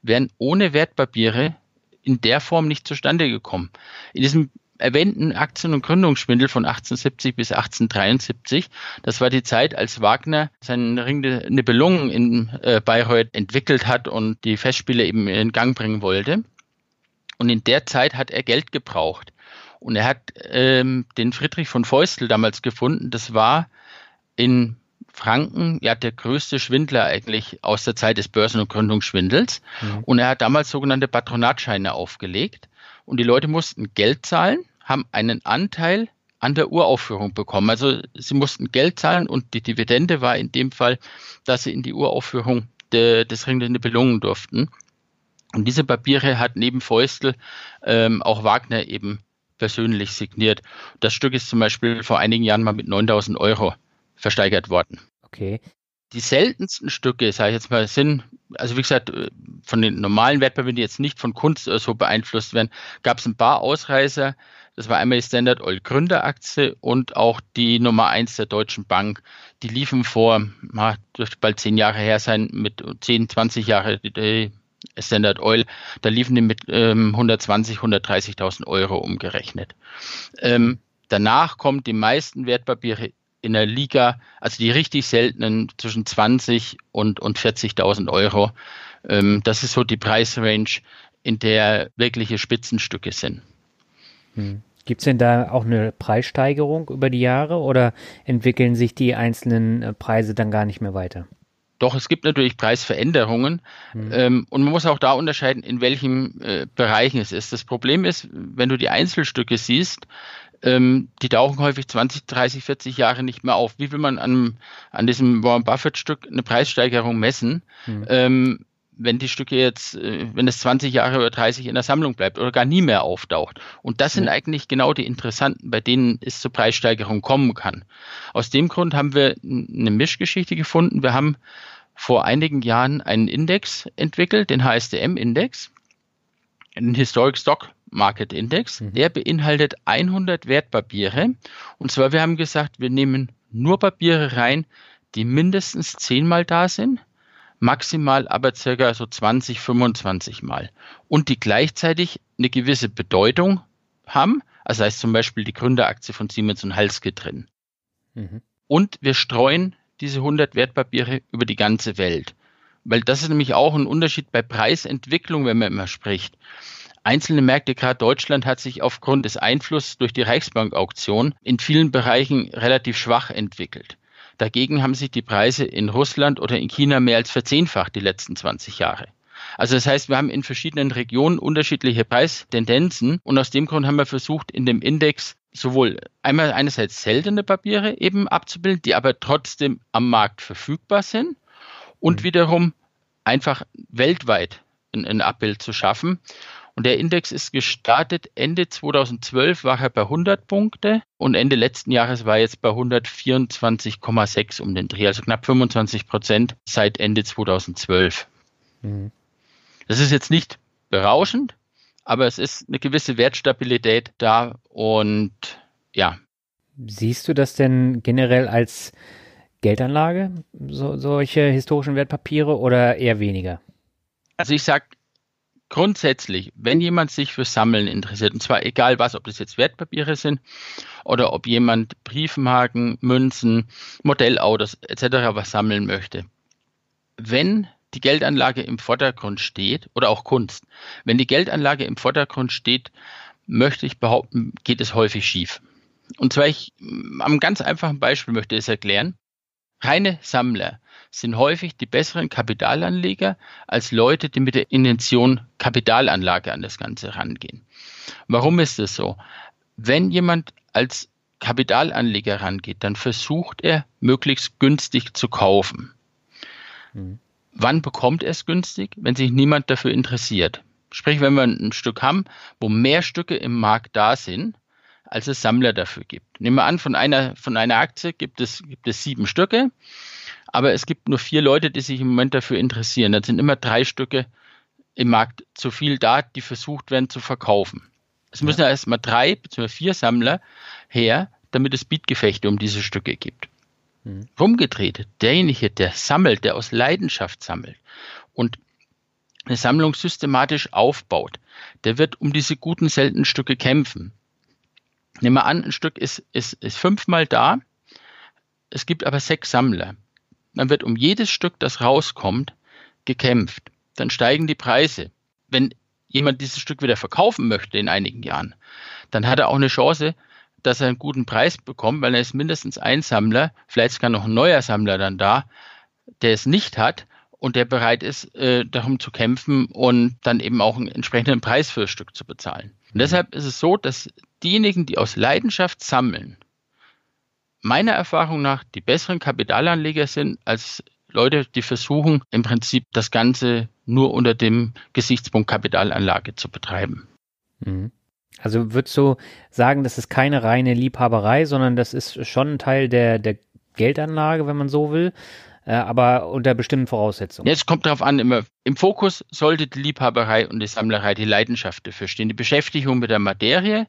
Speaker 2: wären ohne Wertpapiere in der Form nicht zustande gekommen. In diesem erwähnten Aktien- und Gründungsschwindel von 1870 bis 1873. Das war die Zeit, als Wagner seine Ring de Nibelungen in äh, Bayreuth entwickelt hat und die Festspiele eben in Gang bringen wollte. Und in der Zeit hat er Geld gebraucht. Und er hat ähm, den Friedrich von Feustel damals gefunden. Das war in Franken ja der größte Schwindler eigentlich aus der Zeit des Börsen- und Gründungsschwindels. Mhm. Und er hat damals sogenannte Patronatscheine aufgelegt. Und die Leute mussten Geld zahlen haben einen Anteil an der Uraufführung bekommen. Also sie mussten Geld zahlen und die Dividende war in dem Fall, dass sie in die Uraufführung de, des Ring der Nibelungen durften. Und diese Papiere hat neben Feustel ähm, auch Wagner eben persönlich signiert. Das Stück ist zum Beispiel vor einigen Jahren mal mit 9000 Euro versteigert worden.
Speaker 3: Okay.
Speaker 2: Die seltensten Stücke, sage ich jetzt mal, sind, also wie gesagt, von den normalen Wertpapieren, die jetzt nicht von Kunst oder so beeinflusst werden, gab es ein paar Ausreißer. Das war einmal die Standard Oil Gründeraktie und auch die Nummer 1 der Deutschen Bank. Die liefen vor, dürfte bald zehn Jahre her sein, mit 10, 20 Jahre Standard Oil, da liefen die mit ähm, 120, 130.000 Euro umgerechnet. Ähm, danach kommen die meisten Wertpapiere in der Liga, also die richtig seltenen, zwischen 20 und, und 40.000 Euro. Ähm, das ist so die Preisrange, in der wirkliche Spitzenstücke sind.
Speaker 3: Hm. Gibt es denn da auch eine Preissteigerung über die Jahre oder entwickeln sich die einzelnen äh, Preise dann gar nicht mehr weiter?
Speaker 2: Doch, es gibt natürlich Preisveränderungen mhm. ähm, und man muss auch da unterscheiden, in welchen äh, Bereichen es ist. Das Problem ist, wenn du die Einzelstücke siehst, ähm, die tauchen häufig 20, 30, 40 Jahre nicht mehr auf. Wie will man an, an diesem Warren Buffett-Stück eine Preissteigerung messen? Mhm. Ähm, wenn die Stücke jetzt, äh, wenn es 20 Jahre oder 30 in der Sammlung bleibt oder gar nie mehr auftaucht. Und das sind ja. eigentlich genau die interessanten, bei denen es zur Preissteigerung kommen kann. Aus dem Grund haben wir eine Mischgeschichte gefunden. Wir haben vor einigen Jahren einen Index entwickelt, den HSDM-Index, einen Historic Stock Market Index. Mhm. Der beinhaltet 100 Wertpapiere. Und zwar, wir haben gesagt, wir nehmen nur Papiere rein, die mindestens zehnmal da sind maximal aber circa so 20, 25 Mal. Und die gleichzeitig eine gewisse Bedeutung haben. Also heißt zum Beispiel die Gründeraktie von Siemens und Halske drin. Mhm. Und wir streuen diese 100 Wertpapiere über die ganze Welt. Weil das ist nämlich auch ein Unterschied bei Preisentwicklung, wenn man immer spricht. Einzelne Märkte, gerade Deutschland, hat sich aufgrund des Einflusses durch die Reichsbank-Auktion in vielen Bereichen relativ schwach entwickelt. Dagegen haben sich die Preise in Russland oder in China mehr als verzehnfacht die letzten 20 Jahre. Also das heißt, wir haben in verschiedenen Regionen unterschiedliche Preistendenzen und aus dem Grund haben wir versucht, in dem Index sowohl einmal einerseits seltene Papiere eben abzubilden, die aber trotzdem am Markt verfügbar sind und mhm. wiederum einfach weltweit ein, ein Abbild zu schaffen. Und der Index ist gestartet Ende 2012 war er bei 100 Punkte und Ende letzten Jahres war er jetzt bei 124,6 um den Dreh, also knapp 25 Prozent seit Ende 2012. Mhm. Das ist jetzt nicht berauschend, aber es ist eine gewisse Wertstabilität da und ja.
Speaker 3: Siehst du das denn generell als Geldanlage, so, solche historischen Wertpapiere oder eher weniger?
Speaker 2: Also ich sage grundsätzlich, wenn jemand sich für Sammeln interessiert, und zwar egal was, ob das jetzt Wertpapiere sind oder ob jemand Briefmarken, Münzen, Modellautos etc. was sammeln möchte, wenn die Geldanlage im Vordergrund steht oder auch Kunst, wenn die Geldanlage im Vordergrund steht, möchte ich behaupten, geht es häufig schief. Und zwar ich am ganz einfachen Beispiel möchte ich es erklären. reine Sammler sind häufig die besseren Kapitalanleger als Leute, die mit der Intention Kapitalanlage an das Ganze rangehen. Warum ist das so? Wenn jemand als Kapitalanleger rangeht, dann versucht er möglichst günstig zu kaufen. Mhm. Wann bekommt er es günstig? Wenn sich niemand dafür interessiert. Sprich, wenn wir ein Stück haben, wo mehr Stücke im Markt da sind, als es Sammler dafür gibt. Nehmen wir an, von einer, von einer Aktie gibt es, gibt es sieben Stücke, aber es gibt nur vier Leute, die sich im Moment dafür interessieren. Dann sind immer drei Stücke im Markt zu viel da, die versucht werden zu verkaufen. Es müssen ja erstmal drei bzw. vier Sammler her, damit es Bietgefechte um diese Stücke gibt. Mhm. Rumgedreht, derjenige, der sammelt, der aus Leidenschaft sammelt und eine Sammlung systematisch aufbaut, der wird um diese guten, seltenen Stücke kämpfen. Nehmen wir an, ein Stück ist, ist, ist fünfmal da, es gibt aber sechs Sammler. Dann wird um jedes Stück, das rauskommt, gekämpft. Dann steigen die Preise. Wenn jemand dieses Stück wieder verkaufen möchte in einigen Jahren, dann hat er auch eine Chance, dass er einen guten Preis bekommt, weil er ist mindestens ein Sammler, vielleicht ist gar noch ein neuer Sammler dann da, der es nicht hat und der bereit ist, äh, darum zu kämpfen und dann eben auch einen entsprechenden Preis für das Stück zu bezahlen. Und deshalb ist es so, dass diejenigen, die aus Leidenschaft sammeln, meiner Erfahrung nach die besseren Kapitalanleger sind als Leute, die versuchen, im Prinzip das Ganze nur unter dem Gesichtspunkt Kapitalanlage zu betreiben.
Speaker 3: Mhm. Also würdest du sagen, das ist keine reine Liebhaberei, sondern das ist schon ein Teil der, der Geldanlage, wenn man so will, äh, aber unter bestimmten Voraussetzungen.
Speaker 2: Jetzt kommt darauf an, immer im Fokus sollte die Liebhaberei und die Sammlerei, die Leidenschaft dafür stehen. Die Beschäftigung mit der Materie,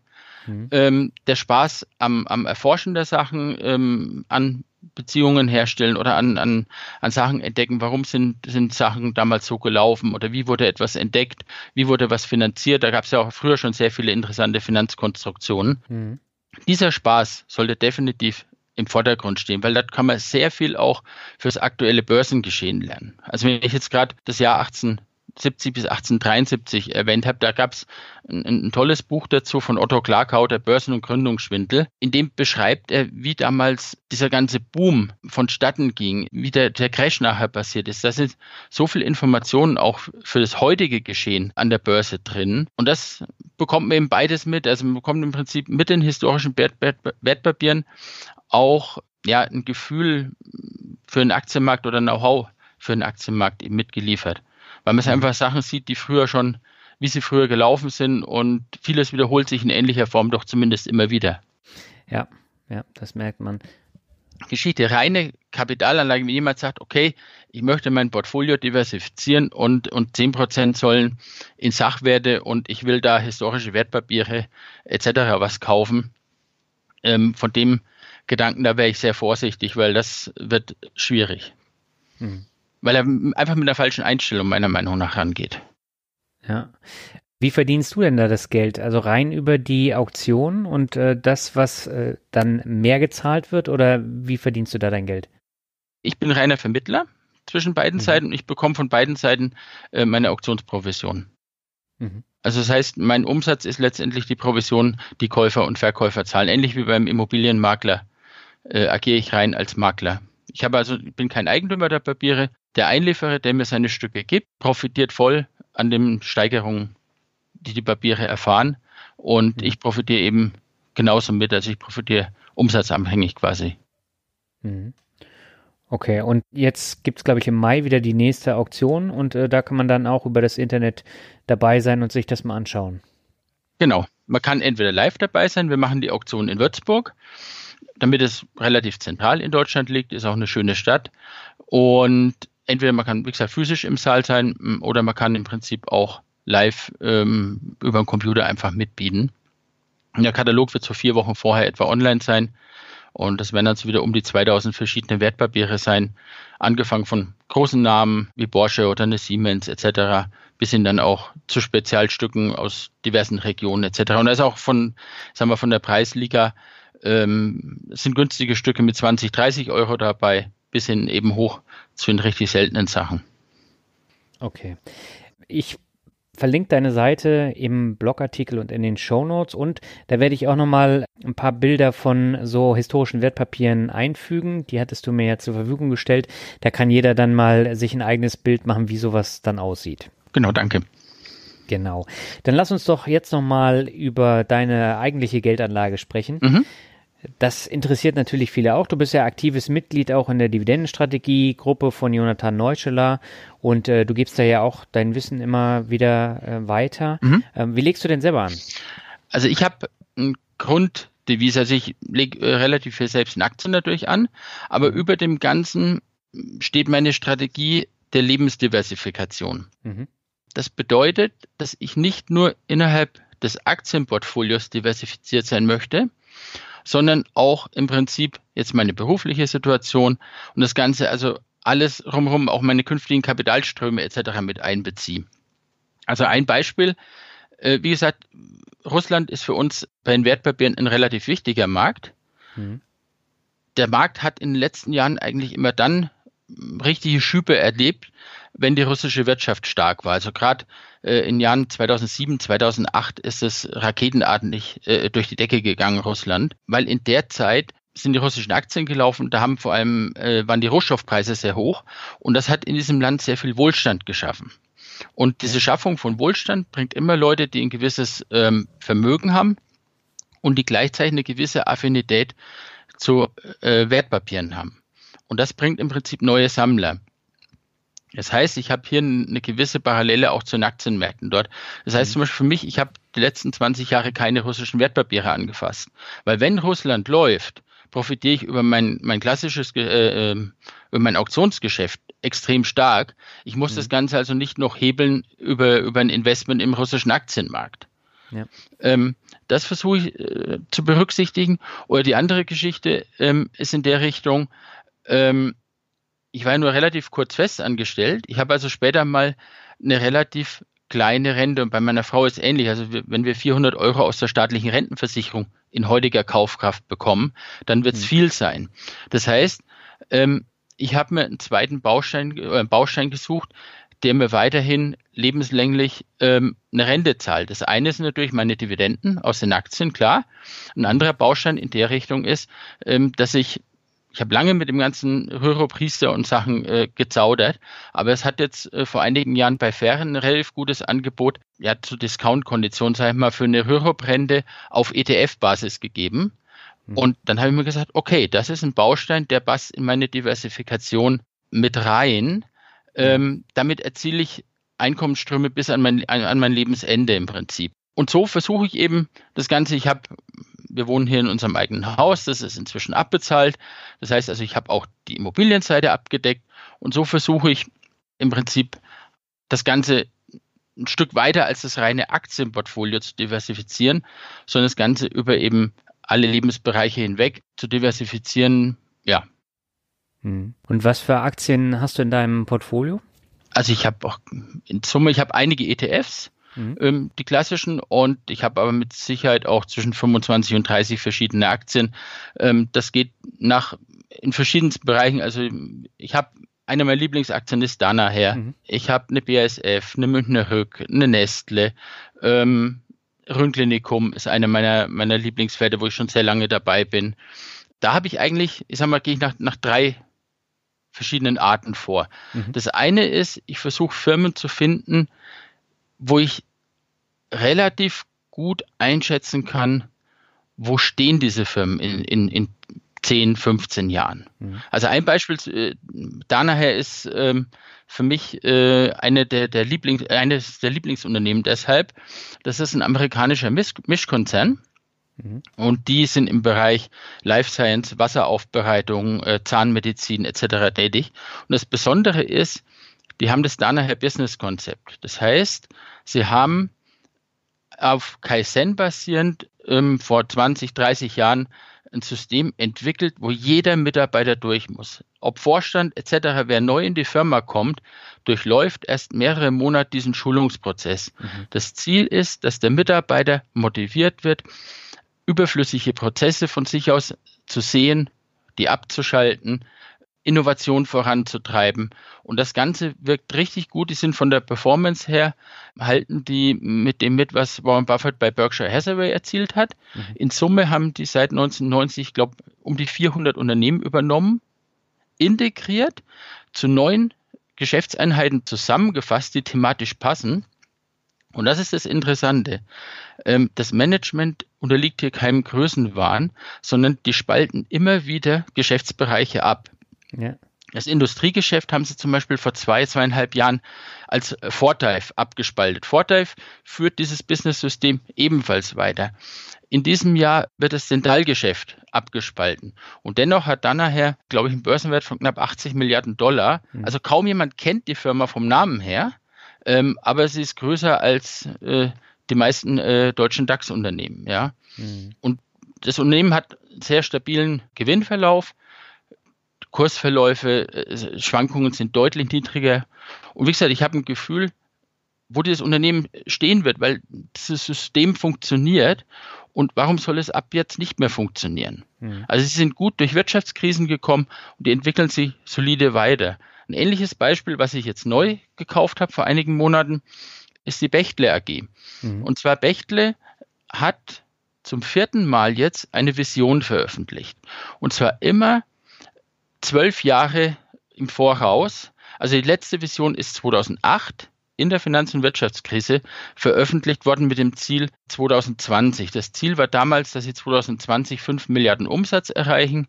Speaker 2: mhm. ähm, der Spaß am, am Erforschen der Sachen, ähm, an Beziehungen herstellen oder an, an, an Sachen entdecken. Warum sind, sind Sachen damals so gelaufen oder wie wurde etwas entdeckt? Wie wurde was finanziert? Da gab es ja auch früher schon sehr viele interessante Finanzkonstruktionen. Mhm. Dieser Spaß sollte definitiv im Vordergrund stehen, weil dort kann man sehr viel auch fürs aktuelle Börsengeschehen lernen. Also wenn ich jetzt gerade das Jahr 18 70 bis 1873 erwähnt habe, da gab es ein, ein, tolles Buch dazu von Otto Klarkau, der Börsen- und Gründungsschwindel. In dem beschreibt er, wie damals dieser ganze Boom vonstatten ging, wie der, der Crash nachher passiert ist. Da sind so viele Informationen auch für das heutige Geschehen an der Börse drin. Und das bekommt man eben beides mit. Also man bekommt im Prinzip mit den historischen Wert, Wert, Wertpapieren auch ja, ein Gefühl für einen Aktienmarkt oder Know-how für einen Aktienmarkt eben mitgeliefert weil man mhm. einfach Sachen sieht, die früher schon, wie sie früher gelaufen sind und vieles wiederholt sich in ähnlicher Form doch zumindest immer wieder.
Speaker 3: Ja, ja, das merkt man.
Speaker 2: Geschichte, reine Kapitalanlage, wenn jemand sagt, okay, ich möchte mein Portfolio diversifizieren und, und 10% sollen in Sachwerte und ich will da historische Wertpapiere etc. was kaufen, ähm, von dem Gedanken, da wäre ich sehr vorsichtig, weil das wird schwierig. Hm weil er einfach mit der falschen Einstellung meiner Meinung nach rangeht.
Speaker 3: Ja. Wie verdienst du denn da das Geld? Also rein über die Auktion und äh, das, was äh, dann mehr gezahlt wird oder wie verdienst du da dein Geld?
Speaker 2: Ich bin reiner Vermittler zwischen beiden mhm. Seiten und ich bekomme von beiden Seiten äh, meine Auktionsprovision. Mhm. Also das heißt, mein Umsatz ist letztendlich die Provision, die Käufer und Verkäufer zahlen. Ähnlich wie beim Immobilienmakler äh, agiere ich rein als Makler. Ich habe also, bin kein Eigentümer der Papiere, der Einlieferer, der mir seine Stücke gibt, profitiert voll an den Steigerungen, die die Papiere erfahren. Und mhm. ich profitiere eben genauso mit. Also ich profitiere umsatzabhängig quasi.
Speaker 3: Mhm. Okay, und jetzt gibt es, glaube ich, im Mai wieder die nächste Auktion und äh, da kann man dann auch über das Internet dabei sein und sich das mal anschauen.
Speaker 2: Genau. Man kann entweder live dabei sein, wir machen die Auktion in Würzburg, damit es relativ zentral in Deutschland liegt, ist auch eine schöne Stadt. Und entweder man kann, wie gesagt, physisch im Saal sein oder man kann im Prinzip auch live ähm, über den Computer einfach mitbieten. Der Katalog wird so vier Wochen vorher etwa online sein. Und das werden dann so wieder um die 2000 verschiedene Wertpapiere sein, angefangen von großen Namen wie Porsche oder eine Siemens etc. bis hin dann auch zu Spezialstücken aus diversen Regionen etc. Und da ist auch von, sagen wir, von der Preisliga ähm, sind günstige Stücke mit 20, 30 Euro dabei, bis hin eben hoch zu den richtig seltenen Sachen.
Speaker 3: Okay. Ich verlinke deine Seite im Blogartikel und in den Show Notes und da werde ich auch nochmal ein paar Bilder von so historischen Wertpapieren einfügen. Die hattest du mir ja zur Verfügung gestellt. Da kann jeder dann mal sich ein eigenes Bild machen, wie sowas dann aussieht.
Speaker 2: Genau, danke.
Speaker 3: Genau. Dann lass uns doch jetzt nochmal über deine eigentliche Geldanlage sprechen. Mhm. Das interessiert natürlich viele auch. Du bist ja aktives Mitglied auch in der Dividendenstrategie-Gruppe von Jonathan Neuscheler und äh, du gibst da ja auch dein Wissen immer wieder äh, weiter. Mhm. Ähm, wie legst du denn selber an?
Speaker 2: Also ich habe einen Grunddevise, also ich lege äh, relativ viel selbst in Aktien natürlich an, aber mhm. über dem Ganzen steht meine Strategie der Lebensdiversifikation. Mhm. Das bedeutet, dass ich nicht nur innerhalb des Aktienportfolios diversifiziert sein möchte, sondern auch im Prinzip jetzt meine berufliche Situation und das Ganze, also alles rumherum, auch meine künftigen Kapitalströme etc. mit einbeziehe. Also ein Beispiel, äh, wie gesagt, Russland ist für uns bei den Wertpapieren ein relativ wichtiger Markt. Mhm. Der Markt hat in den letzten Jahren eigentlich immer dann richtige Schübe erlebt, wenn die russische Wirtschaft stark war. Also gerade äh, in Jahren 2007, 2008 ist es raketenartig äh, durch die Decke gegangen, Russland, weil in der Zeit sind die russischen Aktien gelaufen. Da haben vor allem äh, waren die Rohstoffpreise sehr hoch und das hat in diesem Land sehr viel Wohlstand geschaffen. Und diese Schaffung von Wohlstand bringt immer Leute, die ein gewisses ähm, Vermögen haben und die gleichzeitig eine gewisse Affinität zu äh, Wertpapieren haben. Und das bringt im Prinzip neue Sammler. Das heißt, ich habe hier eine gewisse Parallele auch zu den Aktienmärkten dort. Das heißt mhm. zum Beispiel für mich, ich habe die letzten 20 Jahre keine russischen Wertpapiere angefasst. Weil wenn Russland läuft, profitiere ich über mein, mein klassisches, äh, ähm, über mein Auktionsgeschäft extrem stark. Ich muss mhm. das Ganze also nicht noch hebeln über, über ein Investment im russischen Aktienmarkt. Ja. Ähm, das versuche ich äh, zu berücksichtigen. Oder die andere Geschichte ähm, ist in der Richtung, ähm, ich war nur relativ kurz fest angestellt. Ich habe also später mal eine relativ kleine Rente und bei meiner Frau ist es ähnlich. Also wenn wir 400 Euro aus der staatlichen Rentenversicherung in heutiger Kaufkraft bekommen, dann wird es mhm. viel sein. Das heißt, ähm, ich habe mir einen zweiten Baustein, äh, einen Baustein gesucht, der mir weiterhin lebenslänglich ähm, eine Rente zahlt. Das eine sind natürlich meine Dividenden aus den Aktien, klar. Ein anderer Baustein in der Richtung ist, ähm, dass ich ich habe lange mit dem ganzen Röhro-Priester und Sachen äh, gezaudert, aber es hat jetzt äh, vor einigen Jahren bei Fähren ein relativ gutes Angebot, ja, zu Discount-Konditionen, sag ich mal, für eine Röhro-Brände auf ETF-Basis gegeben. Mhm. Und dann habe ich mir gesagt, okay, das ist ein Baustein, der passt in meine Diversifikation mit rein. Ähm, damit erziele ich Einkommensströme bis an mein, an mein Lebensende im Prinzip. Und so versuche ich eben das Ganze, ich habe wir wohnen hier in unserem eigenen Haus, das ist inzwischen abbezahlt. Das heißt also, ich habe auch die Immobilienseite abgedeckt und so versuche ich im Prinzip das Ganze ein Stück weiter als das reine Aktienportfolio zu diversifizieren, sondern das Ganze über eben alle Lebensbereiche hinweg zu diversifizieren, ja.
Speaker 3: Hm. Und was für Aktien hast du in deinem Portfolio?
Speaker 2: Also ich habe auch in Summe, ich habe einige ETFs, mhm. ähm, die klassischen. Und ich habe aber mit Sicherheit auch zwischen 25 und 30 verschiedene Aktien. Ähm, das geht nach in verschiedensten Bereichen. Also ich habe einer meiner Lieblingsaktien ist da nachher. Mhm. Ich habe eine BASF, eine Münchner Rück, eine Nestle, ähm, Rünklinikum ist eine meiner, meiner Lieblingswerte, wo ich schon sehr lange dabei bin. Da habe ich eigentlich, ich sag mal, gehe ich nach, nach drei verschiedenen Arten vor. Mhm. Das eine ist, ich versuche Firmen zu finden, wo ich relativ gut einschätzen kann, wo stehen diese Firmen in, in, in 10, 15 Jahren. Mhm. Also ein Beispiel äh, da nachher ist ähm, für mich äh, eine der, der Lieblings, eines der Lieblingsunternehmen deshalb, das ist ein amerikanischer Misch Mischkonzern. Mhm. Und die sind im Bereich Life Science, Wasseraufbereitung, äh, Zahnmedizin etc. tätig. Und das Besondere ist, die haben das Danaher Business Konzept. Das heißt, sie haben auf Kaizen basierend ähm, vor 20, 30 Jahren ein System entwickelt, wo jeder Mitarbeiter durch muss. Ob Vorstand etc., wer neu in die Firma kommt, durchläuft erst mehrere Monate diesen Schulungsprozess. Mhm. Das Ziel ist, dass der Mitarbeiter motiviert wird, überflüssige Prozesse von sich aus zu sehen, die abzuschalten, Innovation voranzutreiben. Und das Ganze wirkt richtig gut. Die sind von der Performance her, halten die mit dem mit, was Warren Buffett bei Berkshire Hathaway erzielt hat. Mhm. In Summe haben die seit 1990, ich glaube, um die 400 Unternehmen übernommen, integriert, zu neuen Geschäftseinheiten zusammengefasst, die thematisch passen. Und das ist das Interessante. Ähm, das Management unterliegt hier keinem Größenwahn, sondern die spalten immer wieder Geschäftsbereiche ab. Ja. Das Industriegeschäft haben sie zum Beispiel vor zwei, zweieinhalb Jahren als Fordive abgespaltet. Fordive führt dieses Business-System ebenfalls weiter. In diesem Jahr wird das Dentalgeschäft abgespalten. Und dennoch hat dann nachher, glaube ich, einen Börsenwert von knapp 80 Milliarden Dollar. Mhm. Also kaum jemand kennt die Firma vom Namen her, ähm, aber sie ist größer als äh, die meisten äh, deutschen DAX-Unternehmen. Ja? Mhm. Und das Unternehmen hat einen sehr stabilen Gewinnverlauf Kursverläufe, äh, Schwankungen sind deutlich niedriger. Und wie gesagt, ich habe ein Gefühl, wo dieses Unternehmen stehen wird, weil dieses System funktioniert. Und warum soll es ab jetzt nicht mehr funktionieren? Mhm. Also sie sind gut durch Wirtschaftskrisen gekommen und die entwickeln sich solide weiter. Ein ähnliches Beispiel, was ich jetzt neu gekauft habe vor einigen Monaten, ist die Bechtle AG. Mhm. Und zwar Bechtle hat zum vierten Mal jetzt eine Vision veröffentlicht. Und zwar immer zwölf Jahre im Voraus. Also die letzte Vision ist 2008 in der Finanz- und Wirtschaftskrise veröffentlicht worden mit dem Ziel 2020. Das Ziel war damals, dass sie 2020 5 Milliarden Umsatz erreichen,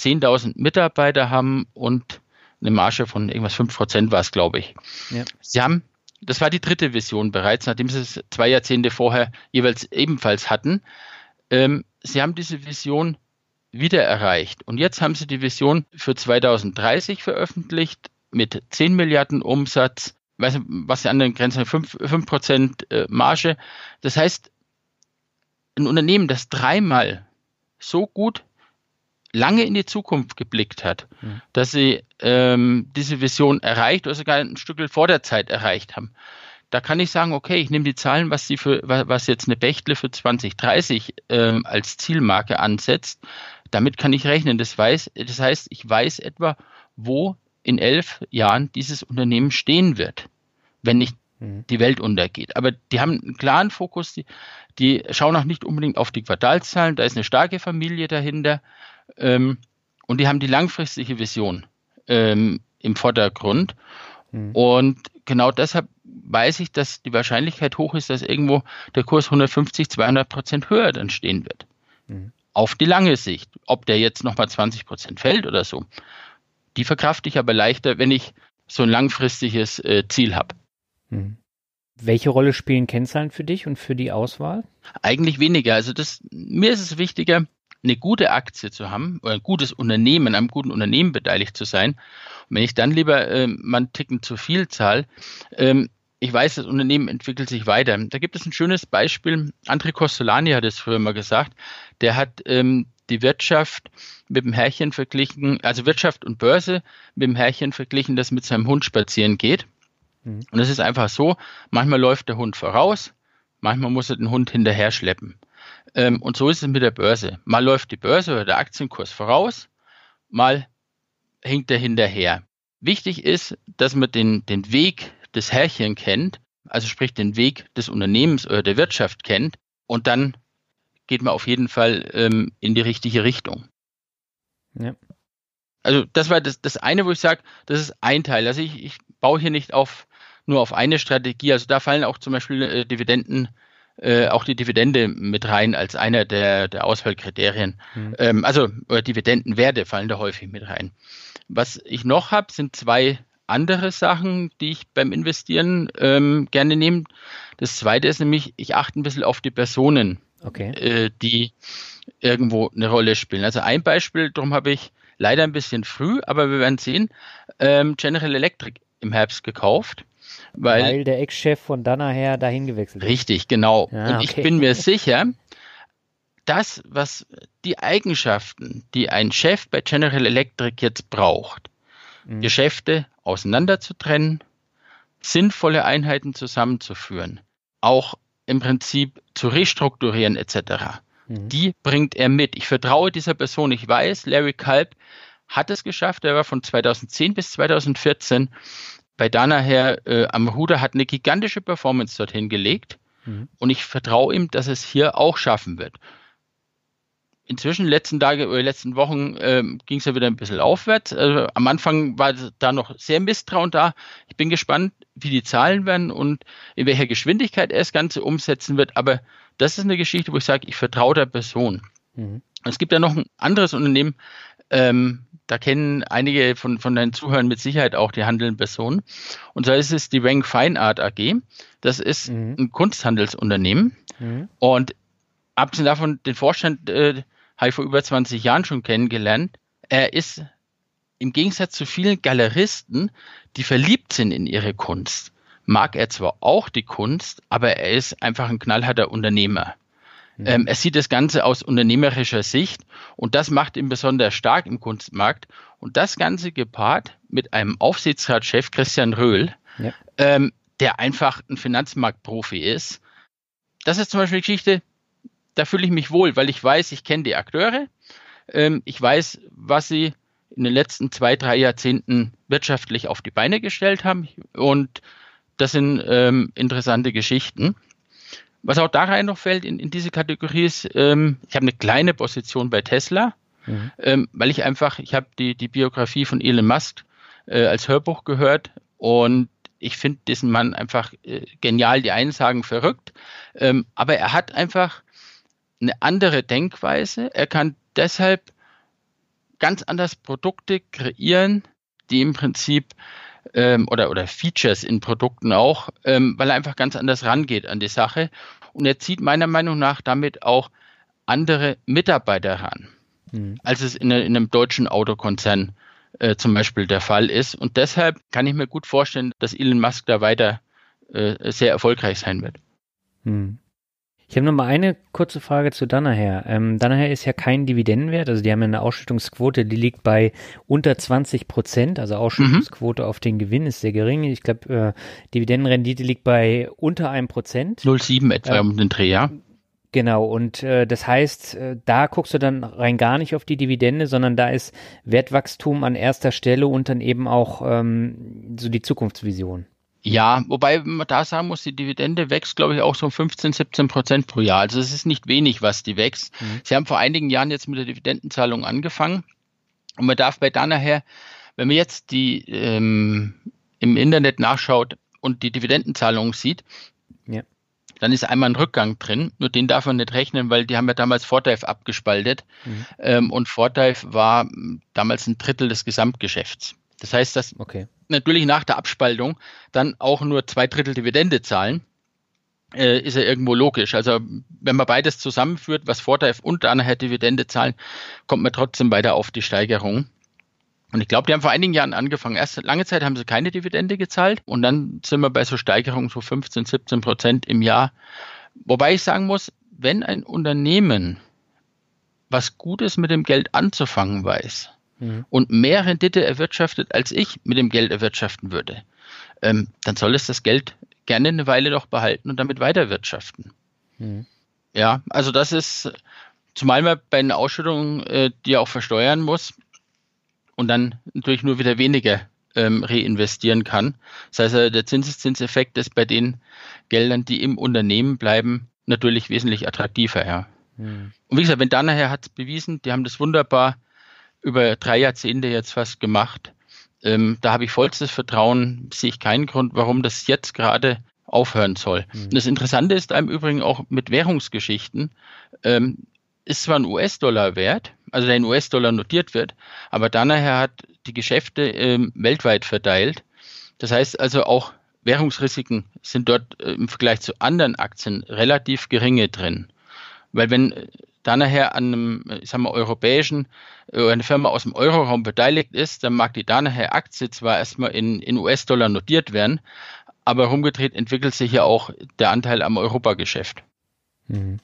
Speaker 2: 10.000 Mitarbeiter haben und eine Marge von irgendwas 5 Prozent war es, glaube ich. Ja. Sie haben, das war die dritte Vision bereits, nachdem sie es zwei Jahrzehnte vorher jeweils ebenfalls hatten. Ähm, sie haben diese Vision wieder erreicht. Und jetzt haben sie die Vision für 2030 veröffentlicht mit 10 Milliarden Umsatz, weiß nicht, was die anderen Grenzen 5, 5 Prozent äh, Marge. Das heißt, ein Unternehmen, das dreimal so gut lange in die Zukunft geblickt hat, mhm. dass sie ähm, diese Vision erreicht oder sogar ein Stück vor der Zeit erreicht haben. Da kann ich sagen, okay, ich nehme die Zahlen, was sie für, was jetzt eine Bechtle für 2030 ähm, als Zielmarke ansetzt, damit kann ich rechnen. Das, weiß, das heißt, ich weiß etwa, wo in elf Jahren dieses Unternehmen stehen wird, wenn nicht mhm. die Welt untergeht. Aber die haben einen klaren Fokus, die, die schauen auch nicht unbedingt auf die Quartalszahlen, da ist eine starke Familie dahinter ähm, und die haben die langfristige Vision ähm, im Vordergrund. Mhm. Und genau deshalb weiß ich, dass die Wahrscheinlichkeit hoch ist, dass irgendwo der Kurs 150, 200 Prozent höher dann stehen wird. Mhm auf die lange Sicht. Ob der jetzt nochmal 20 Prozent fällt oder so, die verkrafte ich aber leichter, wenn ich so ein langfristiges äh, Ziel habe. Hm.
Speaker 3: Welche Rolle spielen Kennzahlen für dich und für die Auswahl?
Speaker 2: Eigentlich weniger. Also das, mir ist es wichtiger, eine gute Aktie zu haben oder ein gutes Unternehmen, einem guten Unternehmen beteiligt zu sein. Und wenn ich dann lieber äh, einen Ticken zu viel zahle, ähm, ich weiß, das Unternehmen entwickelt sich weiter. Da gibt es ein schönes Beispiel. André Costolani hat es früher mal gesagt. Der hat ähm, die Wirtschaft mit dem Herrchen verglichen, also Wirtschaft und Börse mit dem Herrchen verglichen, das mit seinem Hund spazieren geht. Mhm. Und es ist einfach so, manchmal läuft der Hund voraus, manchmal muss er den Hund hinterher schleppen. Ähm, und so ist es mit der Börse. Mal läuft die Börse oder der Aktienkurs voraus, mal hinkt er hinterher. Wichtig ist, dass man den, den Weg das Herrchen kennt, also sprich den Weg des Unternehmens oder der Wirtschaft kennt, und dann geht man auf jeden Fall ähm, in die richtige Richtung. Ja. Also das war das, das eine, wo ich sage, das ist ein Teil. Also ich, ich baue hier nicht auf nur auf eine Strategie. Also da fallen auch zum Beispiel äh, Dividenden, äh, auch die Dividende mit rein als einer der, der Auswahlkriterien. Mhm. Ähm, also Dividendenwerte fallen da häufig mit rein. Was ich noch habe, sind zwei andere Sachen, die ich beim Investieren ähm, gerne nehme. Das zweite ist nämlich, ich achte ein bisschen auf die Personen, okay. äh, die irgendwo eine Rolle spielen. Also ein Beispiel, darum habe ich leider ein bisschen früh, aber wir werden sehen, ähm, General Electric im Herbst gekauft. Weil,
Speaker 3: weil der Ex-Chef von dann nachher dahin gewechselt
Speaker 2: ist. Richtig, genau. Ah, Und ich bin mir sicher, das, was die Eigenschaften, die ein Chef bei General Electric jetzt braucht, mhm. Geschäfte auseinander zu trennen, sinnvolle Einheiten zusammenzuführen, auch im Prinzip zu restrukturieren etc. Mhm. Die bringt er mit. Ich vertraue dieser Person. Ich weiß, Larry Kalb hat es geschafft. Er war von 2010 bis 2014 bei Danaher äh, am Ruder, hat eine gigantische Performance dorthin gelegt. Mhm. Und ich vertraue ihm, dass es hier auch schaffen wird. Inzwischen, letzten Tage oder letzten Wochen, äh, ging es ja wieder ein bisschen aufwärts. Also, am Anfang war da noch sehr Misstrauen da. Ich bin gespannt, wie die Zahlen werden und in welcher Geschwindigkeit er das Ganze umsetzen wird. Aber das ist eine Geschichte, wo ich sage, ich vertraue der Person. Mhm. Es gibt ja noch ein anderes Unternehmen, ähm, da kennen einige von, von deinen Zuhörern mit Sicherheit auch die handelnden Personen. Und zwar ist es die Wang Fine Art AG. Das ist mhm. ein Kunsthandelsunternehmen. Mhm. Und abgesehen davon, den Vorstand äh, habe ich vor über 20 Jahren schon kennengelernt. Er ist im Gegensatz zu vielen Galeristen, die verliebt sind in ihre Kunst, mag er zwar auch die Kunst, aber er ist einfach ein knallharter Unternehmer. Mhm. Ähm, er sieht das Ganze aus unternehmerischer Sicht und das macht ihn besonders stark im Kunstmarkt. Und das Ganze gepaart mit einem Aufsichtsratschef Christian Röhl, ja. ähm, der einfach ein Finanzmarktprofi ist. Das ist zum Beispiel eine Geschichte, da fühle ich mich wohl, weil ich weiß, ich kenne die Akteure, ähm, ich weiß, was sie in den letzten zwei, drei Jahrzehnten wirtschaftlich auf die Beine gestellt haben und das sind ähm, interessante Geschichten. Was auch da rein noch fällt in, in diese Kategorie ist, ähm, ich habe eine kleine Position bei Tesla, mhm. ähm, weil ich einfach, ich habe die, die Biografie von Elon Musk äh, als Hörbuch gehört und ich finde diesen Mann einfach äh, genial, die einen sagen verrückt, ähm, aber er hat einfach eine andere Denkweise. Er kann deshalb ganz anders Produkte kreieren, die im Prinzip ähm, oder, oder Features in Produkten auch, ähm, weil er einfach ganz anders rangeht an die Sache. Und er zieht meiner Meinung nach damit auch andere Mitarbeiter ran, mhm. als es in, in, einem deutschen Autokonzern äh, zum Beispiel der Fall ist. Und deshalb kann ich mir gut vorstellen, dass Elon Musk da weiter äh, sehr erfolgreich sein wird.
Speaker 3: Mhm. Ich habe noch mal eine kurze Frage zu Danaher. Ähm, Danaher ist ja kein Dividendenwert, also die haben ja eine Ausschüttungsquote, die liegt bei unter 20 Prozent, also Ausschüttungsquote mhm. auf den Gewinn ist sehr gering. Ich glaube, äh, Dividendenrendite liegt bei unter einem Prozent.
Speaker 2: 0,7 etwa ähm, um den Dreh, ja.
Speaker 3: Genau, und äh, das heißt, äh, da guckst du dann rein gar nicht auf die Dividende, sondern da ist Wertwachstum an erster Stelle und dann eben auch ähm, so die Zukunftsvision.
Speaker 2: Ja, wobei man da sagen muss, die Dividende wächst, glaube ich, auch so 15, 17 Prozent pro Jahr. Also es ist nicht wenig, was die wächst. Mhm. Sie haben vor einigen Jahren jetzt mit der Dividendenzahlung angefangen. Und man darf bei da nachher, wenn man jetzt die ähm, im Internet nachschaut und die Dividendenzahlung sieht, ja. dann ist einmal ein Rückgang drin. Nur den darf man nicht rechnen, weil die haben ja damals Fortife abgespaltet. Mhm. Ähm, und Fortife war damals ein Drittel des Gesamtgeschäfts. Das heißt, dass okay. Natürlich nach der Abspaltung dann auch nur zwei Drittel Dividende zahlen, äh, ist ja irgendwo logisch. Also wenn man beides zusammenführt, was Vorteil und nachher Dividende zahlen, kommt man trotzdem weiter auf die Steigerung. Und ich glaube, die haben vor einigen Jahren angefangen. Erst lange Zeit haben sie keine Dividende gezahlt und dann sind wir bei so Steigerungen so 15, 17 Prozent im Jahr. Wobei ich sagen muss, wenn ein Unternehmen was Gutes mit dem Geld anzufangen weiß, mhm. und mehr Rendite erwirtschaftet, als ich mit dem Geld erwirtschaften würde, ähm, dann soll es das Geld gerne eine Weile noch behalten und damit weiterwirtschaften. Mhm. Ja, also das ist, zumal man bei einer Ausschüttung äh, die auch versteuern muss und dann natürlich nur wieder weniger ähm, reinvestieren kann. Das heißt, der Zinseszinseffekt ist bei den Geldern, die im Unternehmen bleiben, natürlich wesentlich attraktiver, ja. Mhm. Und wie gesagt, wenn dann nachher hat es bewiesen, die haben das wunderbar über drei Jahrzehnte jetzt fast gemacht. Ähm, da habe ich vollstes Vertrauen, sehe ich keinen Grund, warum das jetzt gerade aufhören soll. Mhm. das Interessante ist im Übrigen auch mit Währungsgeschichten, ähm, ist zwar ein US-Dollar wert, also der in US-Dollar notiert wird, aber Danaher hat die Geschäfte ähm, weltweit verteilt. Das heißt also auch Währungsrisiken sind dort äh, im Vergleich zu anderen Aktien relativ geringe drin. Weil wenn da nachher an einem, ich sag mal, europäischen, äh, eine Firma aus dem Euroraum beteiligt ist, dann mag die da nachher Aktie zwar erstmal in, in US-Dollar notiert werden, aber rumgedreht entwickelt sich ja auch der Anteil am Europageschäft. Mhm.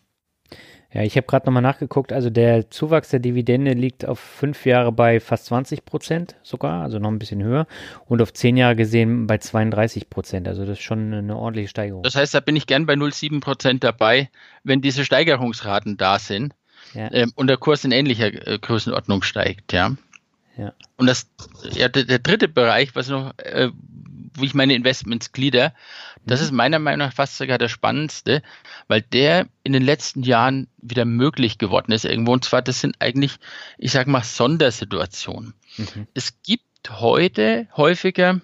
Speaker 3: Ja, ich habe gerade nochmal nachgeguckt. Also der Zuwachs der Dividende liegt auf fünf Jahre bei fast 20 Prozent sogar, also noch ein bisschen höher. Und auf zehn Jahre gesehen bei 32 Prozent. Also das ist schon eine ordentliche Steigerung.
Speaker 2: Das heißt, da bin ich gern bei 0,7 Prozent dabei, wenn diese Steigerungsraten da sind ja. ähm, und der Kurs in ähnlicher äh, Größenordnung steigt, ja. Ja. Und das, ja, der, der dritte Bereich, was noch, äh, wo ich meine Investments glieder, das mhm. ist meiner Meinung nach fast sogar der spannendste, weil der in den letzten Jahren wieder möglich geworden ist irgendwo. Und zwar, das sind eigentlich, ich sage mal, Sondersituationen. Mhm. Es gibt heute häufiger,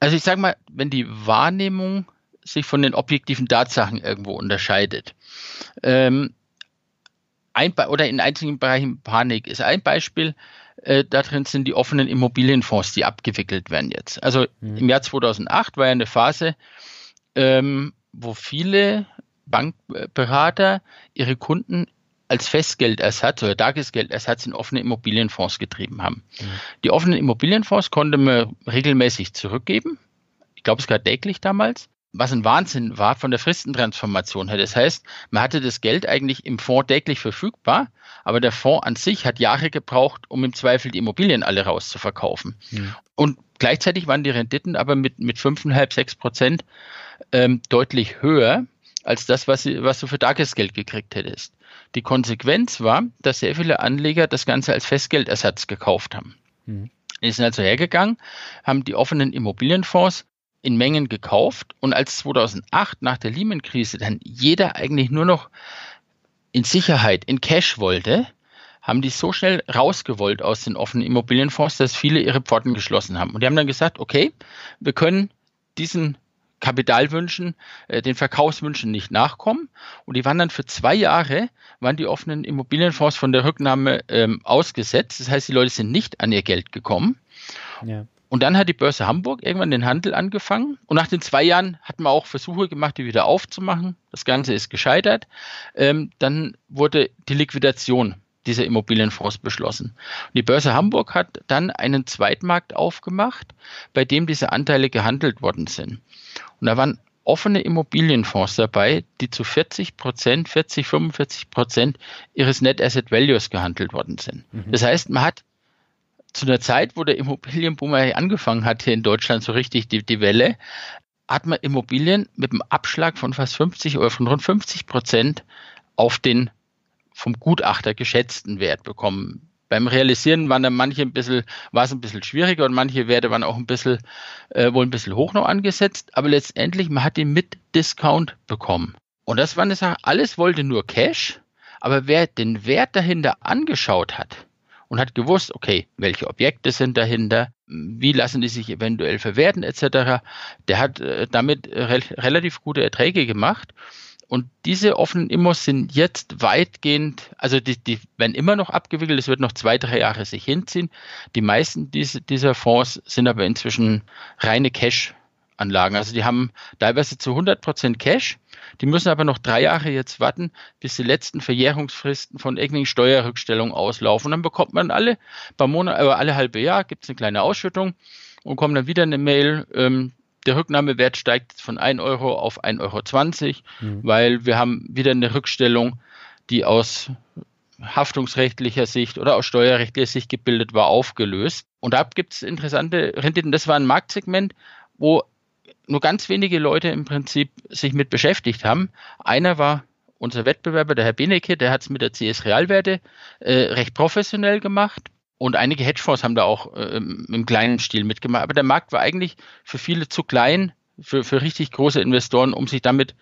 Speaker 2: also ich sage mal, wenn die Wahrnehmung sich von den objektiven Tatsachen irgendwo unterscheidet, ähm, ein, oder in einzelnen Bereichen Panik ist ein Beispiel, äh, da drin sind die offenen Immobilienfonds, die abgewickelt werden jetzt. Also mhm. im Jahr 2008 war ja eine Phase, ähm, wo viele Bankberater ihre Kunden als Festgeldersatz oder Tagesgeldersatz in offene Immobilienfonds getrieben haben. Mhm. Die offenen Immobilienfonds konnte man regelmäßig zurückgeben. Ich glaube, es gab täglich damals was ein Wahnsinn war von der Fristentransformation her. Das heißt, man hatte das Geld eigentlich im Fonds täglich verfügbar, aber der Fonds an sich hat Jahre gebraucht, um im Zweifel die Immobilien alle rauszuverkaufen. Mhm. Und gleichzeitig waren die Renditen aber mit, mit 5,5, 6 Prozent ähm, deutlich höher als das, was, was du für Tagesgeld gekriegt hättest. Die Konsequenz war, dass sehr viele Anleger das Ganze als Festgeldersatz gekauft haben. Mhm. Die sind also hergegangen, haben die offenen Immobilienfonds in Mengen gekauft und als 2008 nach der Lehman-Krise dann jeder eigentlich nur noch in Sicherheit, in Cash wollte, haben die so schnell rausgewollt aus den offenen Immobilienfonds, dass viele ihre Pforten geschlossen haben. Und die haben dann gesagt, okay, wir können diesen Kapitalwünschen, äh, den Verkaufswünschen nicht nachkommen. Und die waren dann für zwei Jahre, waren die offenen Immobilienfonds von der Rücknahme ähm, ausgesetzt. Das heißt, die Leute sind nicht an ihr Geld gekommen. Ja. Und dann hat die Börse Hamburg irgendwann den Handel angefangen. Und nach den zwei Jahren hat man auch Versuche gemacht, die wieder aufzumachen. Das Ganze ist gescheitert. Ähm, dann wurde die Liquidation dieser Immobilienfonds beschlossen. Und die Börse Hamburg hat dann einen Zweitmarkt aufgemacht, bei dem diese Anteile gehandelt worden sind. Und da waren offene Immobilienfonds dabei, die zu 40 Prozent, 40, 45 Prozent ihres Net Asset Values gehandelt worden sind. Mhm. Das heißt, man hat zu einer Zeit, wo der Immobilienboom angefangen hat hier in Deutschland so richtig die, die Welle, hat man Immobilien mit einem Abschlag von fast 50 oder von rund 50 Prozent auf den vom Gutachter geschätzten Wert bekommen. Beim Realisieren waren dann manche ein bisschen, war es ein bisschen schwieriger und manche Werte waren auch ein bisschen, äh, wohl ein bisschen hoch noch angesetzt, aber letztendlich, man hat den mit Discount bekommen. Und das war eine Sache, alles wollte nur Cash, aber wer den Wert dahinter angeschaut hat, und hat gewusst, okay, welche Objekte sind dahinter, wie lassen die sich eventuell verwerten etc. Der hat äh, damit re relativ gute Erträge gemacht. Und diese offenen Immos sind jetzt weitgehend, also die, die werden immer noch abgewickelt, es wird noch zwei, drei Jahre sich hinziehen. Die meisten diese, dieser Fonds sind aber inzwischen reine Cash Anlagen. Also die haben teilweise zu 100 Prozent Cash. Die müssen aber noch drei Jahre jetzt warten, bis die letzten Verjährungsfristen von irgendwelchen Steuerrückstellungen auslaufen. Und dann bekommt man alle paar Monate, äh, alle halbe Jahr gibt es eine kleine Ausschüttung und kommt dann wieder eine Mail. Ähm, der Rücknahmewert steigt von 1 Euro auf 1,20 Euro, mhm. weil wir haben wieder eine Rückstellung, die aus haftungsrechtlicher Sicht oder aus steuerrechtlicher Sicht gebildet war, aufgelöst. Und da gibt es interessante Renditen. Das war ein Marktsegment, wo nur ganz wenige Leute im Prinzip sich mit beschäftigt haben. Einer war unser Wettbewerber, der Herr Benecke, der hat es mit der CS Realwerte äh, recht professionell gemacht. Und einige Hedgefonds haben da auch äh, im kleinen Stil mitgemacht. Aber der Markt war eigentlich für viele zu klein, für, für richtig große Investoren, um sich damit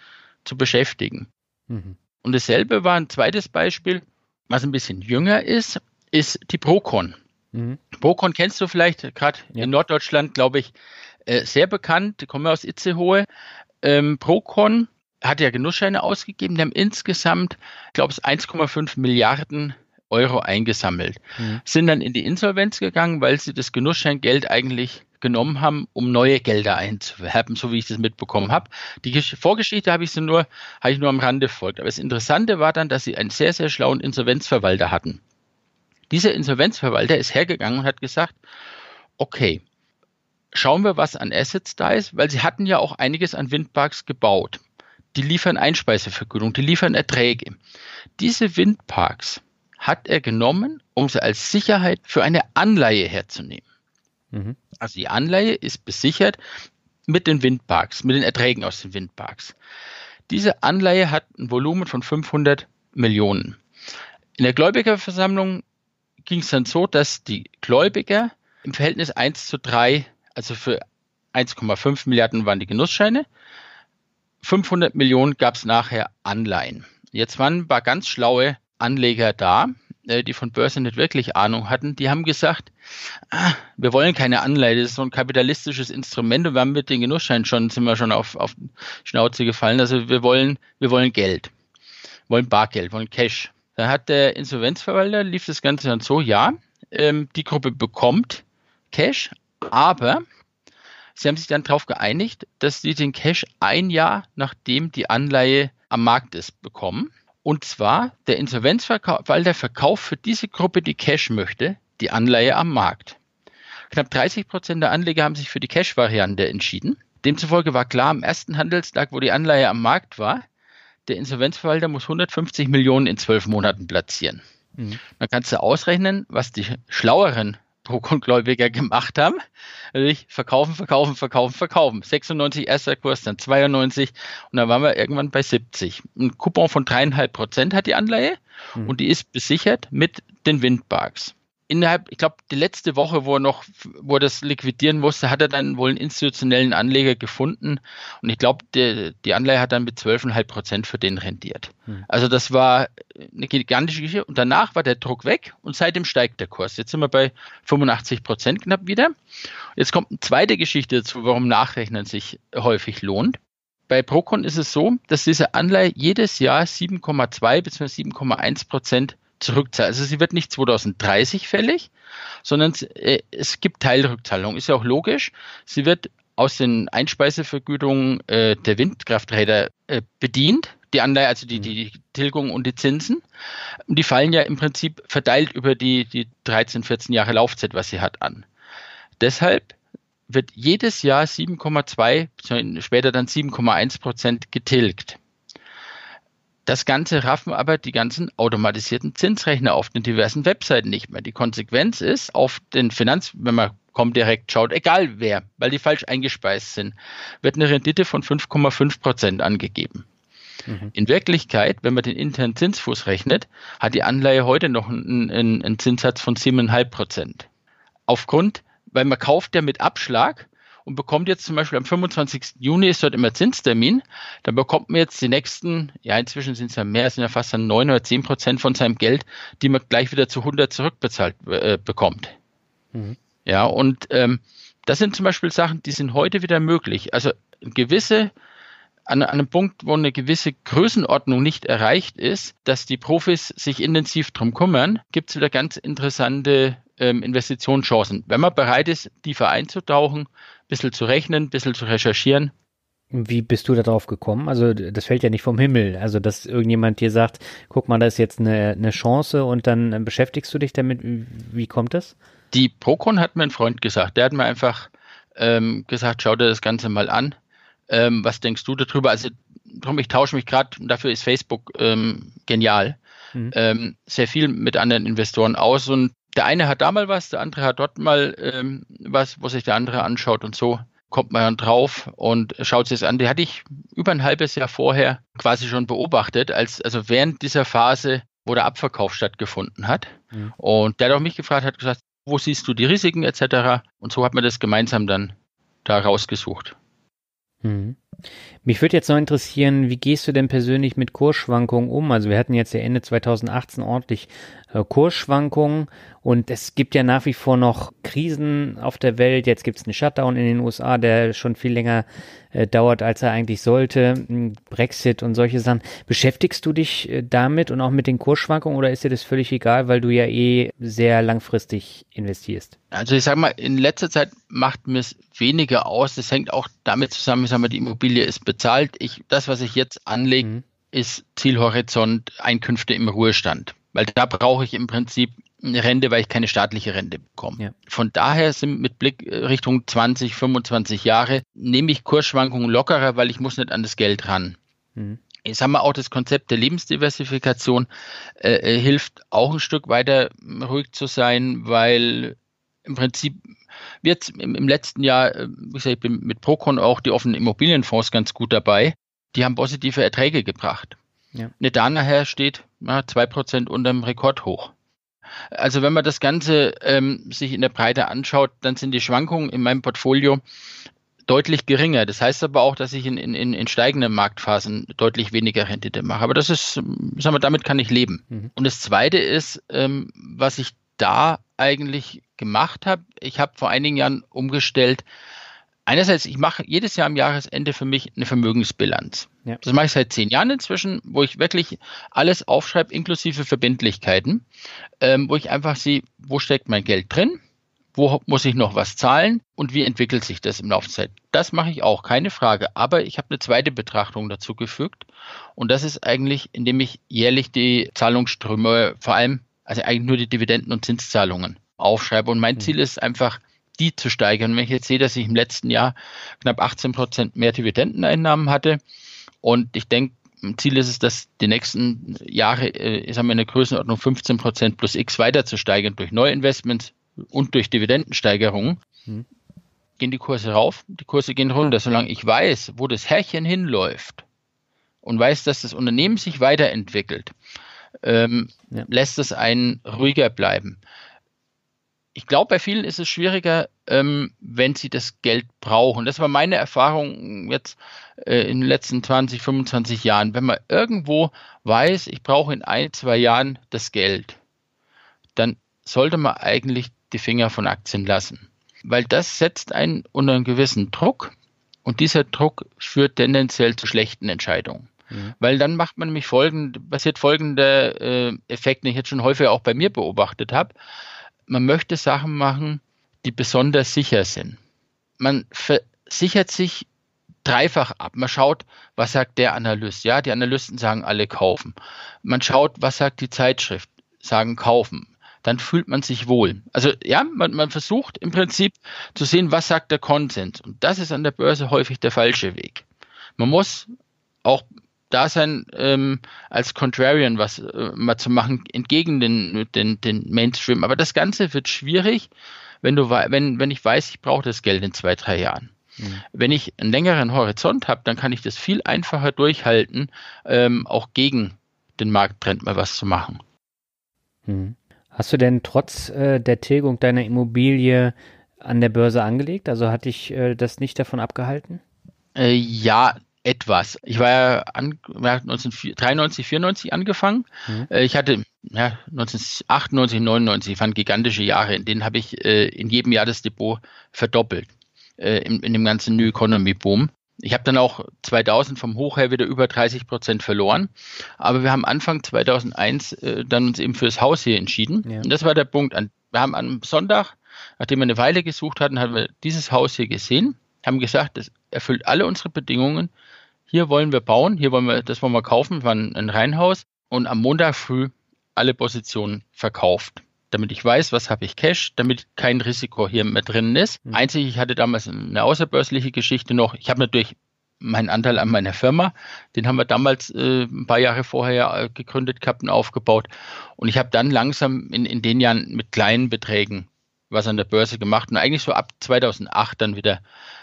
Speaker 2: zu beschäftigen. Mhm. Und dasselbe war ein zweites Beispiel, was ein bisschen jünger ist, ist die Procon. Mhm. Procon kennst du vielleicht, gerade ja. in Norddeutschland, glaube ich, äh, sehr bekannt, die kommen aus Itzehoe. Ähm, Procon hat ja Genussscheine ausgegeben, die haben insgesamt, ich glaube, 1,5 Milliarden Euro eingesammelt. Mhm. Sind dann in die Insolvenz gegangen, weil sie das Genussscheingeld eigentlich genommen haben, um neue Gelder einzuwerben, so wie ich das mitbekommen habe. Die Vorgeschichte habe ich so nur, habe ich nur am Rande verfolgt. Aber das Interessante war dann, dass sie einen sehr, sehr schlauen Insolvenzverwalter hatten. Dieser Insolvenzverwalter ist hergegangen und hat gesagt, okay, schauen wir, was an Assets da ist, weil sie hatten ja auch einiges an Windparks gebaut. Die liefern Einspeisevergütung, die liefern Erträge. Diese Windparks hat er genommen, um sie als Sicherheit für eine Anleihe herzunehmen. Mhm. Also die Anleihe ist besichert mit den Windparks, mit den Erträgen aus den Windparks. Diese Anleihe hat ein Volumen von 500 Millionen. In der Gläubigerversammlung ging es dann so, dass die Gläubiger im Verhältnis 1 zu 3, also für 1,5 Milliarden waren die Genussscheine, 500 Millionen gab es nachher Anleihen. Jetzt waren ein paar ganz schlaue Anleger da, äh, die von Börse nicht wirklich Ahnung hatten, die haben gesagt, ah, wir wollen keine Anleihe, das ist so ein kapitalistisches Instrument und wir haben mit den Genussscheinen schon, sind wir schon auf, auf Schnauze gefallen. Also wir wollen, wir wollen Geld, wollen Bargeld, wollen Cash. Da hat der Insolvenzverwalter, lief das Ganze dann so, ja, ähm, die Gruppe bekommt Cash, aber sie haben sich dann darauf geeinigt, dass sie den Cash ein Jahr nachdem die Anleihe am Markt ist bekommen. Und zwar der Insolvenzverwalter verkauft für diese Gruppe, die Cash möchte, die Anleihe am Markt. Knapp 30 Prozent der Anleger haben sich für die Cash-Variante entschieden. Demzufolge war klar, am ersten Handelstag, wo die Anleihe am Markt war, der Insolvenzverwalter muss 150 Millionen in zwölf Monaten platzieren. Mhm. Dann kannst du ausrechnen, was die schlaueren Druckgläubiger gemacht haben. Nämlich verkaufen, verkaufen, verkaufen, verkaufen. 96 erster Kurs, dann 92 und dann waren wir irgendwann bei 70. Ein Coupon von dreieinhalb Prozent hat die Anleihe mhm. und die ist besichert mit den Windparks innerhalb, ich glaube, die letzte Woche, wo er noch, wo er das liquidieren musste, hat er dann wohl einen institutionellen Anleger gefunden. Und ich glaube, die, die Anleihe hat dann mit 12,5 Prozent für den rendiert. Hm. Also das war eine gigantische Geschichte. Und danach war der Druck weg und seitdem steigt der Kurs. Jetzt sind wir bei 85 Prozent knapp wieder. Jetzt kommt eine zweite Geschichte dazu, warum Nachrechnen sich häufig lohnt. Bei Procon ist es so, dass diese Anleihe jedes Jahr 7,2 bzw. 7,1 Prozent zurückzahlen. Also sie wird nicht 2030 fällig, sondern äh, es gibt Teilrückzahlung. Ist ja auch logisch. Sie wird aus den Einspeisevergütungen äh, der Windkrafträder äh, bedient. Die Anleihe, also die, die, die Tilgung und die Zinsen. Die fallen ja im Prinzip verteilt über die, die 13, 14 Jahre Laufzeit, was sie hat, an. Deshalb wird jedes Jahr 7,2, später dann 7,1 Prozent getilgt. Das Ganze raffen aber die ganzen automatisierten Zinsrechner auf den diversen Webseiten nicht mehr. Die Konsequenz ist, auf den Finanz, wenn man kommt direkt schaut, egal wer, weil die falsch eingespeist sind, wird eine Rendite von 5,5 Prozent angegeben. Mhm. In Wirklichkeit, wenn man den internen Zinsfuß rechnet, hat die Anleihe heute noch einen, einen, einen Zinssatz von 7,5 Prozent. Aufgrund, weil man kauft ja mit Abschlag und bekommt jetzt zum Beispiel am 25. Juni ist dort immer Zinstermin, dann bekommt man jetzt die nächsten, ja inzwischen sind es ja mehr, sind ja fast dann 9 oder 10 Prozent von seinem Geld, die man gleich wieder zu 100 zurückbezahlt äh, bekommt. Mhm. Ja, und ähm, das sind zum Beispiel Sachen, die sind heute wieder möglich. Also gewisse an, an einem Punkt, wo eine gewisse Größenordnung nicht erreicht ist, dass die Profis sich intensiv drum kümmern, gibt es wieder ganz interessante ähm, Investitionschancen. Wenn man bereit ist, tiefer einzutauchen, ein bisschen zu rechnen, ein bisschen zu recherchieren.
Speaker 3: Wie bist du da drauf gekommen? Also das fällt ja nicht vom Himmel. Also dass irgendjemand dir sagt, guck mal, da ist jetzt eine, eine Chance und dann äh, beschäftigst du dich damit. Wie kommt das?
Speaker 2: Die Procon hat mir ein Freund gesagt. Der hat mir einfach ähm, gesagt, schau dir das Ganze mal an. Ähm, was denkst du darüber? Also drum, ich tausche mich gerade, dafür ist Facebook ähm, genial, mhm. ähm, sehr viel mit anderen Investoren aus und der eine hat da mal was, der andere hat dort mal ähm, was, wo sich der andere anschaut und so kommt man dann drauf und schaut sich das an. Die hatte ich über ein halbes Jahr vorher quasi schon beobachtet, als also während dieser Phase, wo der Abverkauf stattgefunden hat. Mhm. Und der hat auch mich gefragt, hat gesagt, wo siehst du die Risiken etc. Und so hat man das gemeinsam dann da rausgesucht.
Speaker 3: Mhm. Mich würde jetzt noch interessieren, wie gehst du denn persönlich mit Kursschwankungen um? Also wir hatten jetzt ja Ende 2018 ordentlich äh, Kursschwankungen und es gibt ja nach wie vor noch Krisen auf der Welt. Jetzt gibt es einen Shutdown in den USA, der schon viel länger äh, dauert, als er eigentlich sollte. Brexit und solche Sachen. Beschäftigst du dich äh, damit und auch mit den Kursschwankungen oder ist dir das völlig egal, weil du ja eh sehr langfristig investierst?
Speaker 2: Also ich sage mal, in letzter Zeit macht mir es weniger aus. Das hängt auch damit zusammen, ich sage mal, die Immobilie ist bezahlt. Ich, das, was ich jetzt anlege, mhm. ist Zielhorizont Einkünfte im Ruhestand. Weil da brauche ich im Prinzip eine Rente, weil ich keine staatliche Rente bekomme. Ja. Von daher sind mit Blick äh, Richtung 20, 25 Jahre, nehme ich Kursschwankungen lockerer, weil ich muss nicht an das Geld ran. Mhm. Ich sage mal, auch das Konzept der Lebensdiversifikation äh, äh hilft auch ein Stück weiter ruhig zu sein, weil im Prinzip wird im, im letzten Jahr, äh, wie gesagt, ich bin mit Procon auch die offenen Immobilienfonds ganz gut dabei. Die haben positive Erträge gebracht. Ja. Nicht nachher steht ja, 2% unterm Rekord hoch. Also wenn man das Ganze ähm, sich in der Breite anschaut, dann sind die Schwankungen in meinem Portfolio deutlich geringer. Das heißt aber auch, dass ich in, in, in steigenden Marktphasen deutlich weniger Rendite mache. Aber das ist, sagen wir, damit kann ich leben. Mhm. Und das Zweite ist, ähm, was ich da eigentlich gemacht habe, ich habe vor einigen Jahren umgestellt. Einerseits, ich mache jedes Jahr am Jahresende für mich eine Vermögensbilanz. Ja. Das mache ich seit zehn Jahren inzwischen, wo ich wirklich alles aufschreibe, inklusive Verbindlichkeiten, ähm, wo ich einfach sehe, wo steckt mein Geld drin, wo muss ich noch was zahlen und wie entwickelt sich das im Laufe der Zeit. Das mache ich auch, keine Frage. Aber ich habe eine zweite Betrachtung dazu gefügt und das ist eigentlich, indem ich jährlich die Zahlungsströme, vor allem, also eigentlich nur die Dividenden und Zinszahlungen aufschreibe. Und mein mhm. Ziel ist einfach, die zu steigern. Wenn ich jetzt sehe, dass ich im letzten Jahr knapp 18 Prozent mehr Dividendeneinnahmen hatte und ich denke, Ziel ist es, dass die nächsten Jahre, äh, ich sage mal, in der Größenordnung 15 Prozent plus X weiter zu steigern durch Neuinvestments, und durch Dividendensteigerungen hm. gehen die Kurse rauf, die Kurse gehen runter. Solange ich weiß, wo das Härchen hinläuft und weiß, dass das Unternehmen sich weiterentwickelt, ähm, ja. lässt es einen ruhiger bleiben. Ich glaube, bei vielen ist es schwieriger, ähm, wenn sie das Geld brauchen. Das war meine Erfahrung jetzt äh, in den letzten 20, 25 Jahren. Wenn man irgendwo weiß, ich brauche in ein, zwei Jahren das Geld, dann sollte man eigentlich die Finger von Aktien lassen. Weil das setzt einen unter einen gewissen Druck und dieser Druck führt tendenziell zu schlechten Entscheidungen. Mhm. Weil dann macht man nämlich folgende, passiert folgender äh, Effekt, den ich jetzt schon häufig auch bei mir beobachtet habe. Man möchte Sachen machen, die besonders sicher sind. Man versichert sich dreifach ab. Man schaut, was sagt der Analyst. Ja, die Analysten sagen alle kaufen. Man schaut, was sagt die Zeitschrift, sagen kaufen dann fühlt man sich wohl. Also ja, man, man versucht im Prinzip zu sehen, was sagt der Konsens. Und das ist an der Börse häufig der falsche Weg. Man muss auch da sein, ähm, als Contrarian was äh, mal zu machen, entgegen den, den, den Mainstream. Aber das Ganze wird schwierig, wenn, du, wenn, wenn ich weiß, ich brauche das Geld in zwei, drei Jahren. Mhm. Wenn ich einen längeren Horizont habe, dann kann ich das viel einfacher durchhalten, ähm, auch gegen den Markttrend mal was zu machen.
Speaker 3: Mhm. Hast du denn trotz äh, der Tilgung deiner Immobilie an der Börse angelegt? Also hat dich äh, das nicht davon abgehalten?
Speaker 2: Äh, ja, etwas. Ich war ja an, 1993, 94 angefangen. Mhm. Äh, ich hatte ja, 1998, 99 waren gigantische Jahre, in denen habe ich äh, in jedem Jahr das Depot verdoppelt. Äh, in, in dem ganzen New Economy Boom. Ich habe dann auch 2000 vom Hoch her wieder über 30 Prozent verloren. Aber wir haben Anfang 2001 äh, dann uns eben fürs Haus hier entschieden. Ja. Und das war der Punkt. Wir haben am Sonntag, nachdem wir eine Weile gesucht hatten, haben wir dieses Haus hier gesehen, haben gesagt, das erfüllt alle unsere Bedingungen. Hier wollen wir bauen, hier wollen wir, das wollen wir kaufen, war ein, ein Reihenhaus. Und am Montag früh alle Positionen verkauft damit ich weiß, was habe ich Cash, damit kein Risiko hier mehr drin ist. Mhm. Einzig, ich hatte damals eine außerbörsliche Geschichte noch. Ich habe natürlich meinen Anteil an meiner Firma, den haben wir damals äh, ein paar Jahre vorher äh, gegründet gehabt und aufgebaut. Und ich habe dann langsam in, in den Jahren mit kleinen Beträgen was an der Börse gemacht und eigentlich so ab 2008 dann wieder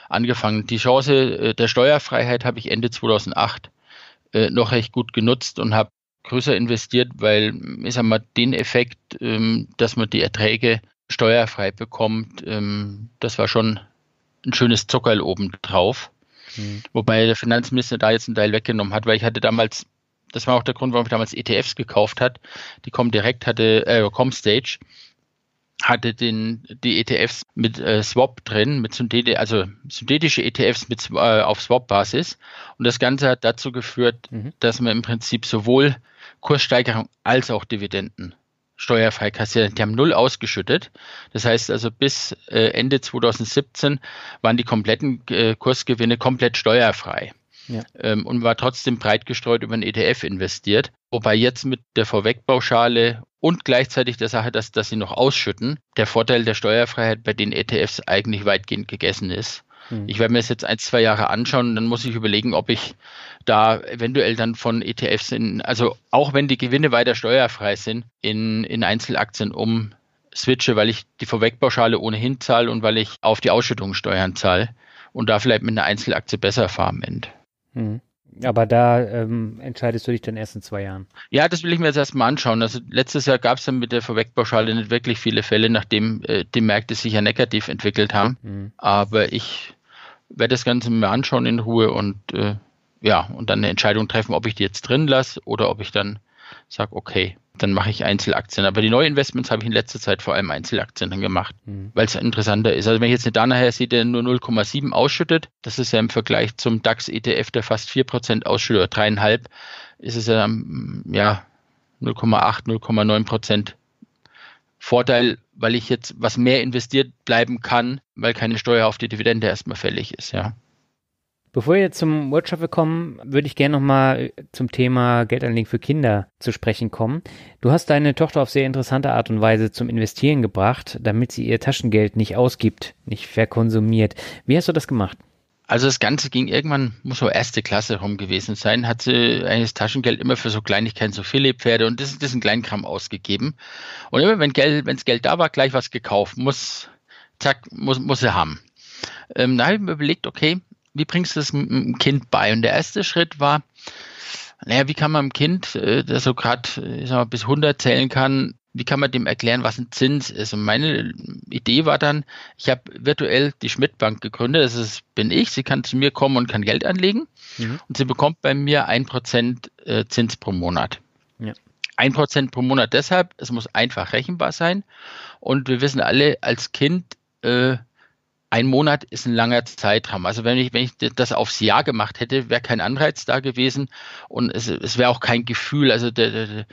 Speaker 2: angefangen. Die Chance äh, der Steuerfreiheit habe ich Ende 2008 äh, noch recht gut genutzt und habe größer investiert, weil ich sag mal, den Effekt, ähm, dass man die Erträge steuerfrei bekommt, ähm, das war schon ein schönes Zuckerl oben drauf. Mhm. Wobei der Finanzminister da jetzt einen Teil weggenommen hat, weil ich hatte damals, das war auch der Grund, warum ich damals ETFs gekauft hat. Die Comdirect hatte, äh, Comstage hatte den, die ETFs mit äh, Swap drin, mit Syntheti also synthetische ETFs mit, äh, auf Swap-Basis. Und das Ganze hat dazu geführt, mhm. dass man im Prinzip sowohl Kurssteigerung als auch Dividenden steuerfrei kassiert. Die haben null ausgeschüttet. Das heißt also bis äh, Ende 2017 waren die kompletten äh, Kursgewinne komplett steuerfrei. Ja. Ähm, und war trotzdem breit gestreut über einen ETF investiert. Wobei jetzt mit der Vorwegpauschale und gleichzeitig der Sache, dass, dass sie noch ausschütten, der Vorteil der Steuerfreiheit bei den ETFs eigentlich weitgehend gegessen ist. Hm. Ich werde mir das jetzt ein, zwei Jahre anschauen, dann muss ich überlegen, ob ich da eventuell dann von ETFs in, also auch wenn die Gewinne weiter steuerfrei sind, in, in Einzelaktien um switche, weil ich die Vorwegpauschale ohnehin zahle und weil ich auf die Ausschüttungssteuern zahle und da vielleicht mit einer Einzelaktie besser fahre am Ende.
Speaker 3: Hm. Aber da ähm, entscheidest du dich dann erst in zwei Jahren.
Speaker 2: Ja, das will ich mir jetzt erstmal anschauen. Also letztes Jahr gab es dann mit der Vorwegpauschale nicht wirklich viele Fälle, nachdem äh, die Märkte sich ja negativ entwickelt haben. Mhm. Aber ich werde das Ganze mir anschauen in Ruhe und äh, ja, und dann eine Entscheidung treffen, ob ich die jetzt drin lasse oder ob ich dann sage, okay, dann mache ich Einzelaktien. Aber die Neuinvestments habe ich in letzter Zeit vor allem Einzelaktien dann gemacht, mhm. weil es interessanter ist. Also wenn ich jetzt nicht da nachher sehe, der nur 0,7 ausschüttet, das ist ja im Vergleich zum DAX-ETF, der fast 4% ausschüttet oder 3,5, ist es ja, ja 0,8, 0,9 Prozent Vorteil, weil ich jetzt was mehr investiert bleiben kann, weil keine Steuer auf die Dividende erstmal fällig ist, ja.
Speaker 3: Bevor wir jetzt zum Workshop kommen, würde ich gerne nochmal zum Thema Geldanlegen für Kinder zu sprechen kommen. Du hast deine Tochter auf sehr interessante Art und Weise zum Investieren gebracht, damit sie ihr Taschengeld nicht ausgibt, nicht verkonsumiert. Wie hast du das gemacht?
Speaker 2: Also das Ganze ging irgendwann, muss so erste Klasse rum gewesen sein, hat sie eigentlich Taschengeld immer für so Kleinigkeiten, so Philipp-Pferde und das, das ist ein Kleinkram ausgegeben. Und immer wenn Geld, wenns Geld da war, gleich was gekauft, muss, zack, muss, muss sie haben. Ähm, da habe ich mir überlegt, okay, wie bringst du das dem Kind bei? Und der erste Schritt war, naja, wie kann man dem Kind, äh, das so gerade bis 100 zählen kann, wie kann man dem erklären, was ein Zins ist? Und meine Idee war dann, ich habe virtuell die Schmidt-Bank gegründet, das ist, bin ich, sie kann zu mir kommen und kann Geld anlegen mhm. und sie bekommt bei mir ein Prozent äh, Zins pro Monat. Ja. Ein Prozent pro Monat deshalb, es muss einfach rechenbar sein und wir wissen alle, als Kind äh, ein Monat ist ein langer Zeitraum. Also wenn ich, wenn ich das aufs Jahr gemacht hätte, wäre kein Anreiz da gewesen und es, es wäre auch kein Gefühl, also der, der,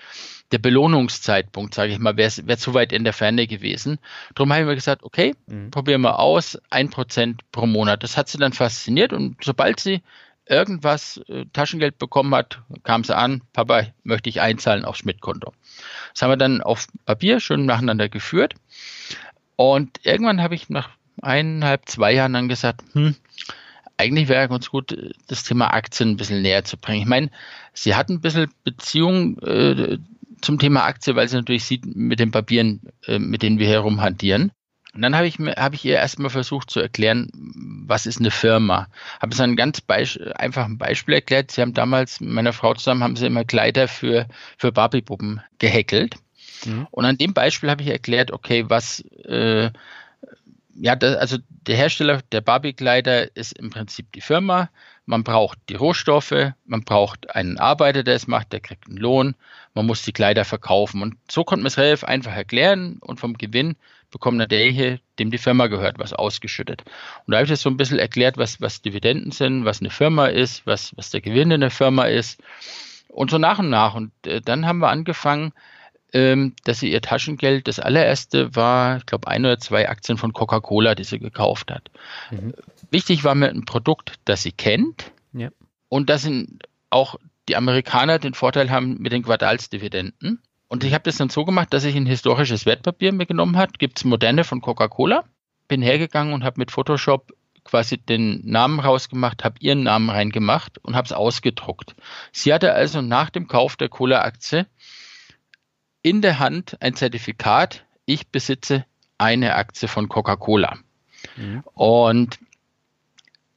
Speaker 2: der Belohnungszeitpunkt, sage ich mal, wäre wär zu weit in der Ferne gewesen. Darum habe ich mir gesagt, okay, mhm. probieren wir aus, ein Prozent pro Monat. Das hat sie dann fasziniert und sobald sie irgendwas äh, Taschengeld bekommen hat, kam sie an, Papa, möchte ich einzahlen aufs Schmidt-Konto. Das haben wir dann auf Papier schön nacheinander geführt. Und irgendwann habe ich nach eineinhalb, zwei Jahren dann gesagt, hm, eigentlich wäre ganz gut, das Thema Aktien ein bisschen näher zu bringen. Ich meine, sie hat ein bisschen Beziehung äh, zum Thema Aktie, weil sie natürlich sieht mit den Papieren, äh, mit denen wir herumhantieren. Und dann habe ich, hab ich ihr erstmal versucht zu erklären, was ist eine Firma. Habe es ein ganz Beisp einfach ein Beispiel erklärt. Sie haben damals mit meiner Frau zusammen, haben sie immer Kleider für, für Barbie-Puppen gehäkelt. Mhm. Und an dem Beispiel habe ich erklärt, okay, was, äh, ja, das, also der Hersteller der Barbie-Kleider ist im Prinzip die Firma. Man braucht die Rohstoffe, man braucht einen Arbeiter, der es macht, der kriegt einen Lohn, man muss die Kleider verkaufen. Und so konnte man es relativ einfach erklären und vom Gewinn bekommt dann derjenige, dem die Firma gehört, was ausgeschüttet. Und da habe ich das so ein bisschen erklärt, was, was Dividenden sind, was eine Firma ist, was, was der Gewinn in der Firma ist. Und so nach und nach. Und äh, dann haben wir angefangen, ähm, dass sie ihr Taschengeld, das allererste war, ich glaube, ein oder zwei Aktien von Coca-Cola, die sie gekauft hat. Mhm. Wichtig war mir ein Produkt, das sie kennt ja. und dass auch die Amerikaner den Vorteil haben mit den Quartalsdividenden. Und ich habe das dann so gemacht, dass ich ein historisches Wertpapier mitgenommen habe. Gibt es moderne von Coca-Cola. Bin hergegangen und habe mit Photoshop quasi den Namen rausgemacht, habe ihren Namen reingemacht und habe es ausgedruckt. Sie hatte also nach dem Kauf der Cola-Aktie in der Hand ein Zertifikat, ich besitze eine Aktie von Coca-Cola. Mhm. Und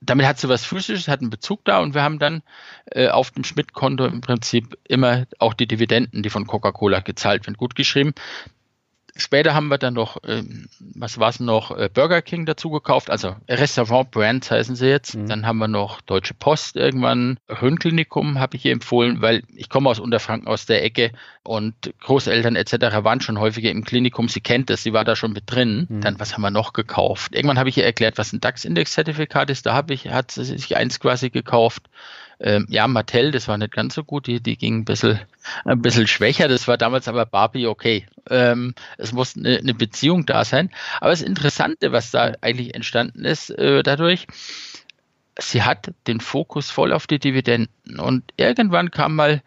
Speaker 2: damit hat sie was Physisches, hat einen Bezug da und wir haben dann äh, auf dem Schmidt-Konto im Prinzip immer auch die Dividenden, die von Coca-Cola gezahlt werden, gut geschrieben. Später haben wir dann noch, ähm, was war es noch, äh, Burger King dazu gekauft, also Restaurant Brands heißen sie jetzt. Mhm. Dann haben wir noch Deutsche Post irgendwann, Rhönklinikum habe ich hier empfohlen, weil ich komme aus Unterfranken aus der Ecke und Großeltern etc. waren schon häufiger im Klinikum. Sie kennt das, sie war da schon mit drin. Mhm. Dann, was haben wir noch gekauft? Irgendwann habe ich ihr erklärt, was ein DAX-Index-Zertifikat ist. Da habe ich, hat sie sich eins quasi gekauft. Ähm, ja, Mattel, das war nicht ganz so gut, die, die ging ein bisschen, ein bisschen schwächer. Das war damals aber Barbie okay. Ähm, es muss eine, eine, Beziehung da sein. Aber das Interessante, was da eigentlich entstanden ist, äh, dadurch, sie hat den Fokus voll auf die Dividenden. Und irgendwann kam mal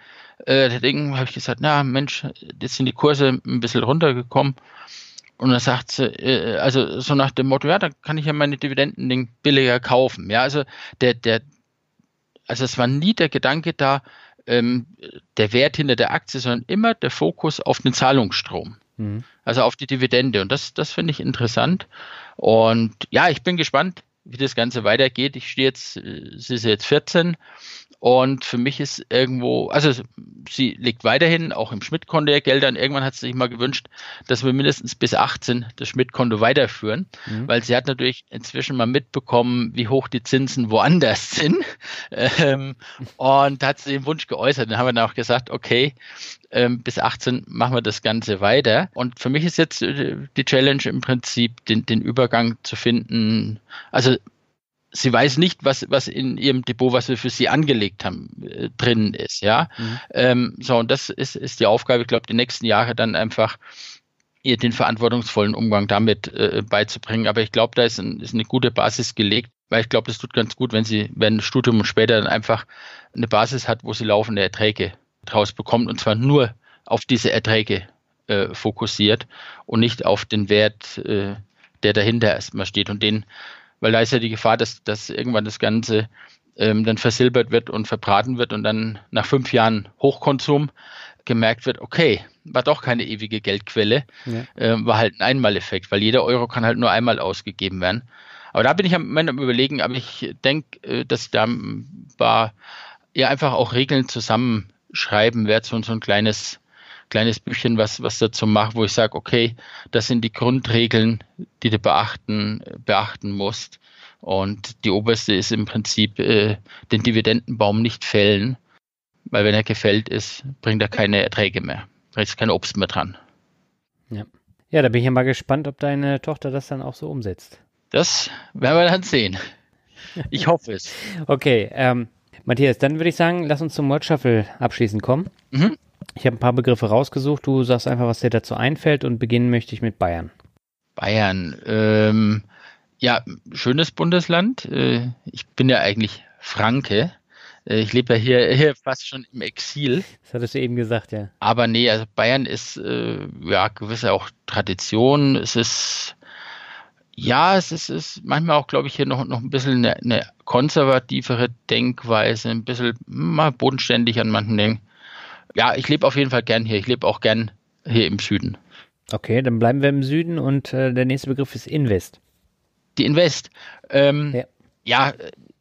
Speaker 2: äh, der Ding, habe ich gesagt, na Mensch, jetzt sind die Kurse ein bisschen runtergekommen. Und dann sagt sie, äh, also so nach dem Motto, ja, dann kann ich ja meine Dividenden billiger kaufen. Ja, also der, der, also es war nie der Gedanke da, ähm, der Wert hinter der Aktie, sondern immer der Fokus auf den Zahlungsstrom. Mhm. Also auf die Dividende. Und das, das finde ich interessant. Und ja, ich bin gespannt, wie das Ganze weitergeht. Ich stehe jetzt, äh, sie ist jetzt 14 Und für mich ist irgendwo, also sie liegt weiterhin auch im Schmidt-Konto der Gelder. Und irgendwann hat sie sich mal gewünscht, dass wir mindestens bis 18 das Schmidt-Konto weiterführen, mhm. weil sie hat natürlich inzwischen mal mitbekommen, wie hoch die Zinsen woanders <laughs> sind. Ähm, und hat sie den Wunsch geäußert. Dann haben wir dann auch gesagt, okay, ähm, bis 18 machen wir das Ganze weiter. Und für mich ist jetzt äh, die Challenge im Prinzip, den, den Übergang zu finden. Also sie weiß nicht, was, was in ihrem Depot, was wir für sie angelegt haben, äh, drin ist, ja. Mhm. Ähm, so, und das ist, ist die Aufgabe, ich glaube, die nächsten Jahre dann einfach ihr den verantwortungsvollen Umgang damit äh, beizubringen. Aber ich glaube, da ist, ein, ist eine gute Basis gelegt, weil ich glaube, das tut ganz gut, wenn sie, wenn ein Studium später dann einfach eine Basis hat, wo sie laufende Erträge draus bekommt und zwar nur auf diese Erträge äh, fokussiert und nicht auf den Wert, äh, der dahinter erstmal steht und den weil da ist ja die Gefahr, dass, dass irgendwann das Ganze ähm, dann versilbert wird und verbraten wird und dann nach fünf Jahren Hochkonsum gemerkt wird, okay, war doch keine ewige Geldquelle, ja. äh, war halt ein Einmaleffekt, weil jeder Euro kann halt nur einmal ausgegeben werden. Aber da bin ich am, am Überlegen, aber ich denke, äh, dass da paar ja einfach auch Regeln zusammenschreiben werde, so, so ein kleines kleines Büchchen, was, was dazu macht, wo ich sage, okay, das sind die Grundregeln, die du beachten, beachten musst. Und die oberste ist im Prinzip äh, den Dividendenbaum nicht fällen, weil wenn er gefällt ist, bringt er keine Erträge mehr. Da ist kein Obst mehr dran.
Speaker 3: Ja. ja, da bin ich ja mal gespannt, ob deine Tochter das dann auch so umsetzt.
Speaker 2: Das werden wir dann sehen. Ich hoffe es. <laughs>
Speaker 3: okay, ähm, Matthias, dann würde ich sagen, lass uns zum Word Shuffle abschließend kommen. Mhm. Ich habe ein paar Begriffe rausgesucht. Du sagst einfach, was dir dazu einfällt und beginnen möchte ich mit Bayern.
Speaker 2: Bayern, ähm, ja, schönes Bundesland. Äh, ich bin ja eigentlich Franke. Äh, ich lebe ja hier, <laughs> hier fast schon im Exil.
Speaker 3: Das hattest du eben gesagt, ja.
Speaker 2: Aber nee, also Bayern ist äh, ja gewisse auch Tradition. Es ist ja, es ist, ist manchmal auch, glaube ich, hier noch, noch ein bisschen eine, eine konservativere Denkweise, ein bisschen mal bodenständig an manchen Dingen ja, ich lebe auf jeden Fall gern hier. Ich lebe auch gern hier im Süden.
Speaker 3: Okay, dann bleiben wir im Süden und äh, der nächste Begriff ist Invest.
Speaker 2: Die Invest. Ähm, ja. ja.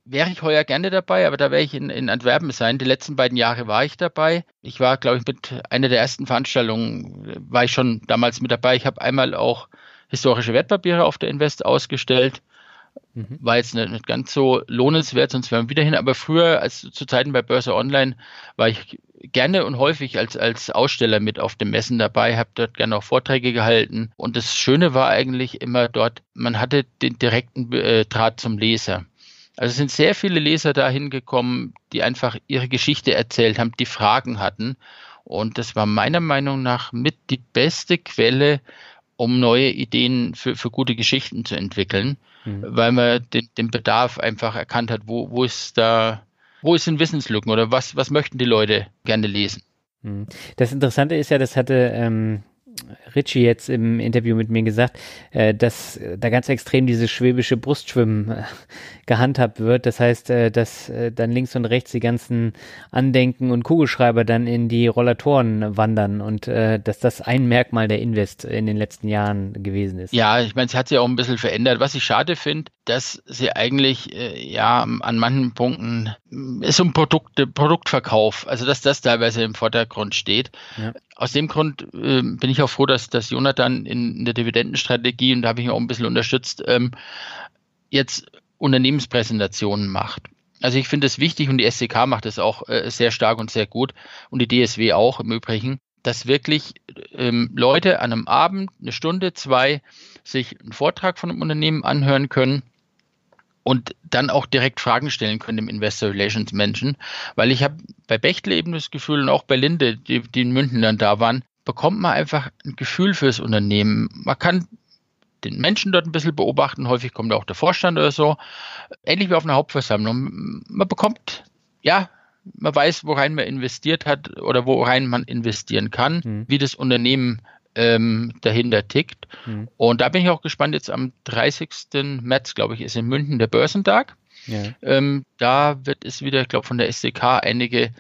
Speaker 2: wäre ich heuer gerne dabei, aber da wäre ich in, in Antwerpen sein. Die letzten beiden Jahre war ich dabei. Ich war, glaube ich, mit einer der ersten Veranstaltungen, war ich schon damals mit dabei. Ich habe einmal auch historische Wertpapiere auf der Invest ausgestellt. Mhm. War jetzt nicht, nicht, ganz so lohnenswert, sonst wären wir wieder hin. Aber früher, als zu Zeiten bei Börse Online, war ich gerne und häufig als, als Aussteller mit auf dem Messen dabei, habe dort gerne auch Vorträge gehalten. Und das Schöne war eigentlich immer dort, man hatte den direkten äh, Draht zum Leser. Also es sind sehr viele Leser da hingekommen, die einfach ihre Geschichte erzählt haben, die Fragen hatten. Und das war meiner Meinung nach mit die beste Quelle, um neue Ideen für, für gute Geschichten zu entwickeln, mhm. weil man den, den Bedarf einfach erkannt hat, wo, wo ist da wo sind Wissenslücken oder was, was möchten die Leute gerne lesen?
Speaker 3: Hm. Das Interessante ist ja, das hatte ähm, Richie jetzt im Interview mit mir gesagt, äh, dass da ganz extrem dieses schwäbische Brustschwimmen äh, gehandhabt wird. Das heißt, äh, dass äh, dann links und rechts die ganzen Andenken und Kugelschreiber dann in die Rollatoren wandern und äh, dass das ein Merkmal der Invest in den letzten Jahren gewesen ist.
Speaker 2: Ja, ich meine, es hat sich auch ein bisschen verändert. Was ich schade finde, dass sie eigentlich äh, ja an manchen Punkten ist um Produkte, Produktverkauf, also dass das teilweise im Vordergrund steht. Ja. Aus dem Grund äh, bin ich auch froh, dass, dass Jonathan in, in der Dividendenstrategie, und da habe ich ihn auch ein bisschen unterstützt, ähm, jetzt Unternehmenspräsentationen macht. Also ich finde es wichtig und die SCK macht es auch äh, sehr stark und sehr gut und die DSW auch im Übrigen, dass wirklich ähm, Leute an einem Abend, eine Stunde, zwei, sich einen Vortrag von einem Unternehmen anhören können und dann auch direkt Fragen stellen können dem Investor Relations Menschen, weil ich habe bei Bechtle eben das Gefühl und auch bei Linde, die, die in München dann da waren, bekommt man einfach ein Gefühl fürs Unternehmen. Man kann den Menschen dort ein bisschen beobachten, häufig kommt auch der Vorstand oder so, ähnlich wie auf einer Hauptversammlung. Man bekommt, ja, man weiß, worein man investiert hat oder worein man investieren kann, mhm. wie das Unternehmen ähm, dahinter tickt. Mhm. Und da bin ich auch gespannt. Jetzt am 30. März, glaube ich, ist in München der Börsentag. Ja. Ähm, da wird es wieder, ich glaube, von der SDK einige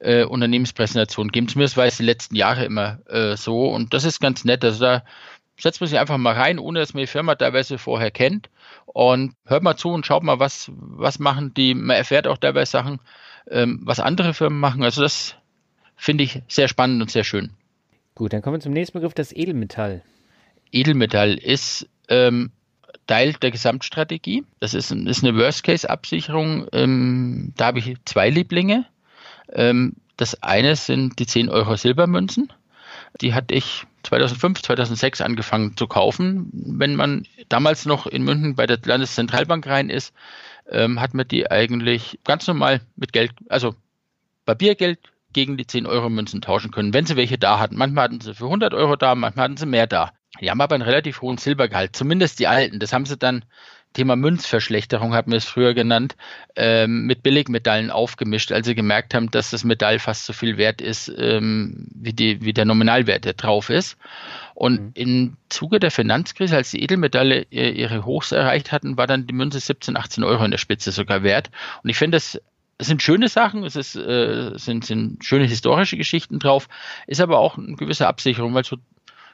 Speaker 2: äh, Unternehmenspräsentationen geben. Zumindest war es die letzten Jahre immer äh, so. Und das ist ganz nett. Also da setzt man sich einfach mal rein, ohne dass man die Firma teilweise vorher kennt. Und hört mal zu und schaut mal, was, was machen die. Man erfährt auch teilweise Sachen, ähm, was andere Firmen machen. Also das finde ich sehr spannend und sehr schön.
Speaker 3: Gut, dann kommen wir zum nächsten Begriff, das Edelmetall.
Speaker 2: Edelmetall ist ähm, Teil der Gesamtstrategie. Das ist, ist eine Worst-Case-Absicherung. Ähm, da habe ich zwei Lieblinge. Ähm, das eine sind die 10 Euro Silbermünzen. Die hatte ich 2005, 2006 angefangen zu kaufen. Wenn man damals noch in München bei der Landeszentralbank rein ist, ähm, hat man die eigentlich ganz normal mit Geld, also Papiergeld gegen die 10 Euro Münzen tauschen können, wenn sie welche da hatten. Manchmal hatten sie für 100 Euro da, manchmal hatten sie mehr da. Die haben aber einen relativ hohen Silbergehalt, zumindest die alten. Das haben sie dann, Thema Münzverschlechterung hat mir es früher genannt, ähm, mit Billigmetallen aufgemischt, als sie gemerkt haben, dass das Metall fast so viel wert ist, ähm, wie, die, wie der Nominalwert, der drauf ist. Und mhm. im Zuge der Finanzkrise, als die Edelmetalle ihre Hochs erreicht hatten, war dann die Münze 17, 18 Euro in der Spitze sogar wert. Und ich finde das es sind schöne Sachen, es ist, äh, sind, sind schöne historische Geschichten drauf, ist aber auch eine gewisse Absicherung, weil so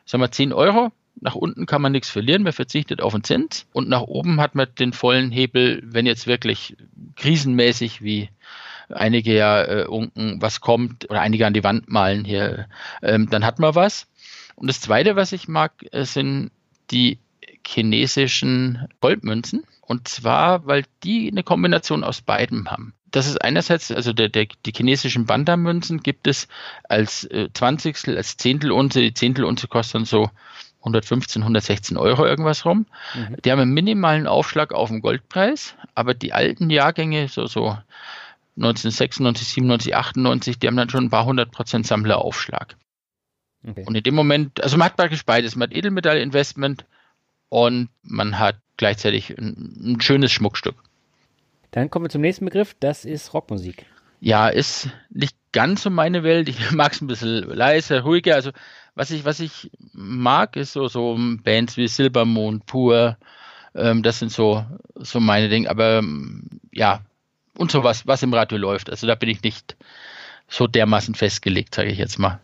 Speaker 2: sagen wir 10 Euro. Nach unten kann man nichts verlieren, man verzichtet auf den Zins und nach oben hat man den vollen Hebel, wenn jetzt wirklich krisenmäßig wie einige ja äh, unten was kommt oder einige an die Wand malen hier, ähm, dann hat man was. Und das Zweite, was ich mag, äh, sind die chinesischen Goldmünzen. Und zwar, weil die eine Kombination aus beidem haben das ist einerseits, also der, der, die chinesischen Banda-Münzen gibt es als äh, Zwanzigstel, als Zehntelunze. Die Zehntelunze kostet dann so 115, 116 Euro irgendwas rum. Mhm. Die haben einen minimalen Aufschlag auf den Goldpreis, aber die alten Jahrgänge, so, so 1996, 97, 98, die haben dann schon ein paar hundert Prozent Sammleraufschlag. Okay. Und in dem Moment, also man hat praktisch beides. Man hat Edelmetallinvestment und man hat gleichzeitig ein, ein schönes Schmuckstück.
Speaker 3: Dann kommen wir zum nächsten Begriff, das ist Rockmusik.
Speaker 2: Ja, ist nicht ganz so meine Welt. Ich <laughs> mag es ein bisschen leiser, ruhiger. Also was ich, was ich mag, ist so, so Bands wie Silbermond, Pur. Ähm, das sind so, so meine Dinge. Aber ähm, ja, und sowas, was im Radio läuft. Also da bin ich nicht so dermaßen festgelegt, sage ich jetzt mal.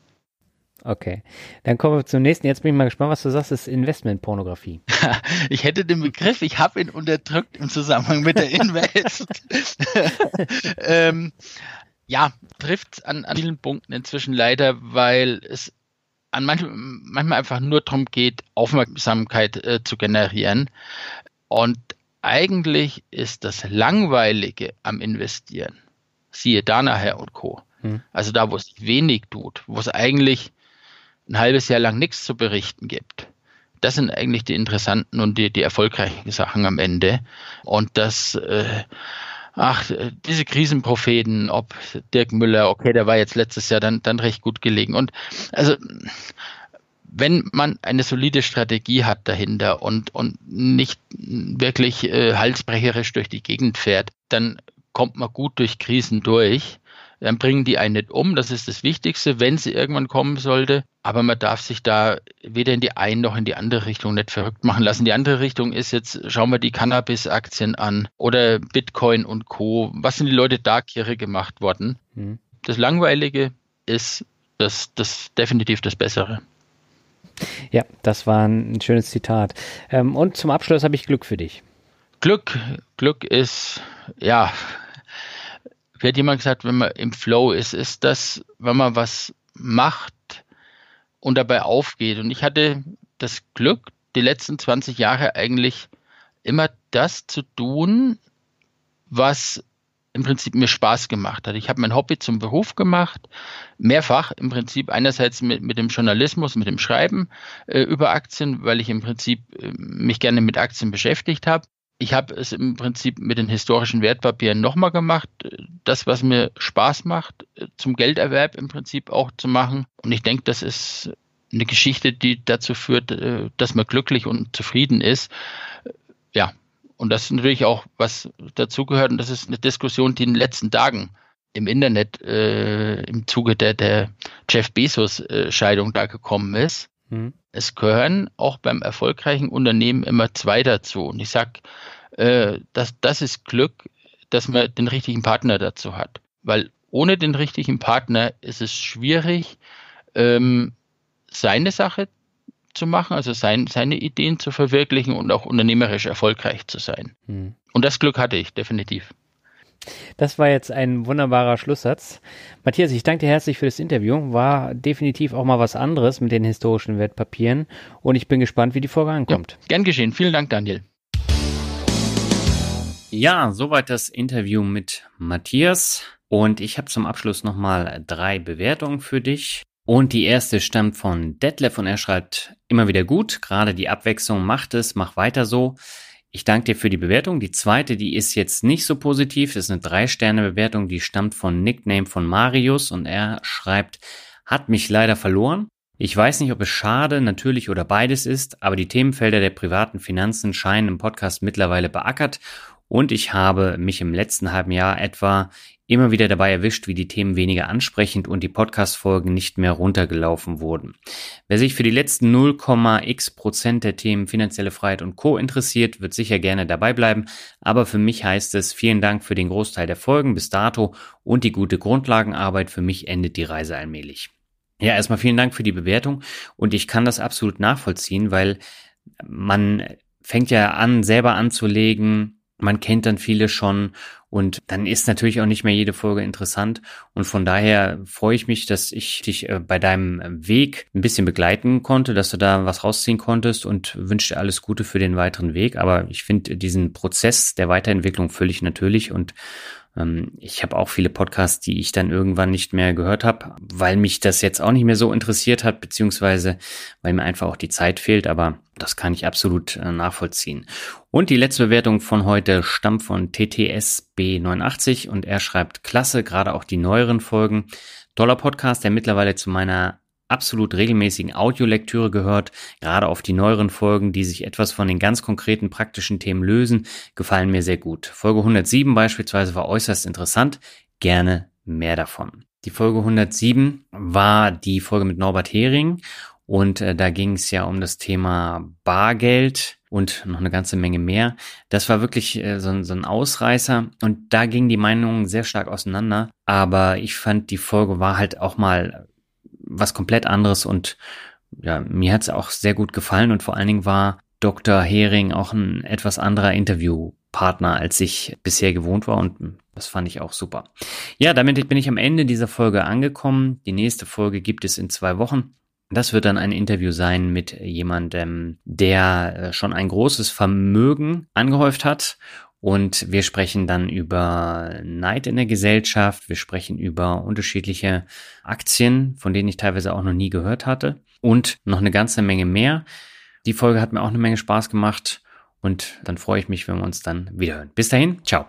Speaker 3: Okay. Dann kommen wir zum nächsten. Jetzt bin ich mal gespannt, was du sagst, ist Investmentpornografie. <laughs>
Speaker 2: ich hätte den Begriff, ich habe ihn unterdrückt im Zusammenhang mit der Invest. <laughs> <laughs> ähm, ja, trifft an, an vielen Punkten inzwischen leider, weil es an manchen, manchmal einfach nur darum geht, Aufmerksamkeit äh, zu generieren. Und eigentlich ist das Langweilige am Investieren, siehe Danaher und Co. Hm. Also da, wo es wenig tut, wo es eigentlich ein halbes Jahr lang nichts zu berichten gibt. Das sind eigentlich die interessanten und die, die erfolgreichen Sachen am Ende. Und das, äh, ach, diese Krisenpropheten, ob Dirk Müller, okay, der war jetzt letztes Jahr dann, dann recht gut gelegen. Und also, wenn man eine solide Strategie hat dahinter und, und nicht wirklich äh, halsbrecherisch durch die Gegend fährt, dann kommt man gut durch Krisen durch dann bringen die einen nicht um. Das ist das Wichtigste, wenn sie irgendwann kommen sollte. Aber man darf sich da weder in die eine noch in die andere Richtung nicht verrückt machen lassen. Die andere Richtung ist jetzt, schauen wir die Cannabis-Aktien an oder Bitcoin und Co. Was sind die Leute da kirre gemacht worden? Mhm. Das Langweilige ist das, das definitiv das Bessere.
Speaker 3: Ja, das war ein schönes Zitat. Ähm, und zum Abschluss habe ich Glück für dich.
Speaker 2: Glück, Glück ist, ja, wie hat jemand gesagt, wenn man im Flow ist, ist das, wenn man was macht und dabei aufgeht. Und ich hatte das Glück, die letzten 20 Jahre eigentlich immer das zu tun, was im Prinzip mir Spaß gemacht hat. Ich habe mein Hobby zum Beruf gemacht, mehrfach im Prinzip einerseits mit, mit dem Journalismus, mit dem Schreiben äh, über Aktien, weil ich im Prinzip äh, mich gerne mit Aktien beschäftigt habe ich habe es im Prinzip mit den historischen Wertpapieren nochmal gemacht. Das, was mir Spaß macht, zum Gelderwerb im Prinzip auch zu machen. Und ich denke, das ist eine Geschichte, die dazu führt, äh, dass man glücklich und zufrieden ist. Ja, und das ist natürlich auch, was dazugehört. Und das ist eine Diskussion, die in den letzten Tagen im Internet äh, im Zuge der, der Jeff Bezos-Scheidung äh, da gekommen ist. Mhm. Es gehören auch beim erfolgreichen Unternehmen immer zwei dazu. Und ich sage, äh, das, das ist Glück, dass man den richtigen Partner dazu hat. Weil ohne den richtigen Partner ist es schwierig, ähm, seine Sache zu machen, also sein, seine Ideen zu verwirklichen und auch unternehmerisch erfolgreich zu sein. Mhm. Und das Glück hatte ich definitiv.
Speaker 1: Das war jetzt ein wunderbarer Schlusssatz. Matthias, ich danke dir herzlich für das Interview. War definitiv auch mal was anderes mit den historischen Wertpapieren und ich bin gespannt, wie die Folge ankommt.
Speaker 2: Ja, gern geschehen. Vielen Dank, Daniel.
Speaker 1: Ja, soweit das Interview mit Matthias. Und ich habe zum Abschluss nochmal drei Bewertungen für dich. Und die erste stammt von Detlef und er schreibt immer wieder gut. Gerade die Abwechslung macht es, mach weiter so. Ich danke dir für die Bewertung. Die zweite, die ist jetzt nicht so positiv. Das ist eine Drei-Sterne-Bewertung, die stammt von Nickname von Marius und er schreibt, hat mich leider verloren. Ich weiß nicht, ob es schade, natürlich oder beides ist, aber die Themenfelder der privaten Finanzen scheinen im Podcast mittlerweile beackert und ich habe mich im letzten halben Jahr etwa immer wieder dabei erwischt, wie die Themen weniger ansprechend und die Podcast-Folgen nicht mehr runtergelaufen wurden. Wer sich für die letzten 0,x Prozent der Themen finanzielle Freiheit und Co. interessiert, wird sicher gerne dabei bleiben. Aber für mich heißt es vielen Dank für den Großteil der Folgen bis dato und die gute Grundlagenarbeit. Für mich endet die Reise allmählich. Ja, erstmal vielen Dank für die Bewertung und ich kann das absolut nachvollziehen, weil man fängt ja an, selber anzulegen, man kennt dann viele schon und dann ist natürlich auch nicht mehr jede Folge interessant. Und von daher freue ich mich, dass ich dich äh, bei deinem Weg ein bisschen begleiten konnte, dass du da was rausziehen konntest und wünsche dir alles Gute für den weiteren Weg. Aber ich finde diesen Prozess der Weiterentwicklung völlig natürlich und ich habe auch viele Podcasts, die ich dann irgendwann nicht mehr gehört habe, weil mich das jetzt auch nicht mehr so interessiert hat, beziehungsweise weil mir einfach auch die Zeit fehlt, aber das kann ich absolut äh, nachvollziehen. Und die letzte Bewertung von heute stammt von TTSB89 und er schreibt, klasse, gerade auch die neueren Folgen. Toller Podcast, der mittlerweile zu meiner absolut regelmäßigen Audiolektüre gehört. Gerade auf die neueren Folgen, die sich etwas von den ganz konkreten praktischen Themen lösen, gefallen mir sehr gut. Folge 107 beispielsweise war äußerst interessant. Gerne mehr davon. Die Folge 107 war die Folge mit Norbert Hering und äh, da ging es ja um das Thema Bargeld und noch eine ganze Menge mehr. Das war wirklich äh, so, so ein Ausreißer und da gingen die Meinungen sehr stark auseinander. Aber ich fand, die Folge war halt auch mal was komplett anderes und ja, mir hat es auch sehr gut gefallen und vor allen Dingen war Dr. Hering auch ein etwas anderer Interviewpartner, als ich bisher gewohnt war und das fand ich auch super. Ja, damit bin ich am Ende dieser Folge angekommen. Die nächste Folge gibt es in zwei Wochen. Das wird dann ein Interview sein mit jemandem, der äh, schon ein großes Vermögen angehäuft hat und wir sprechen dann über Neid in der Gesellschaft. Wir sprechen über unterschiedliche Aktien, von denen ich teilweise auch noch nie gehört hatte. Und noch eine ganze Menge mehr. Die Folge hat mir auch eine Menge Spaß gemacht. Und dann freue ich mich, wenn wir uns dann wiederhören. Bis dahin, ciao.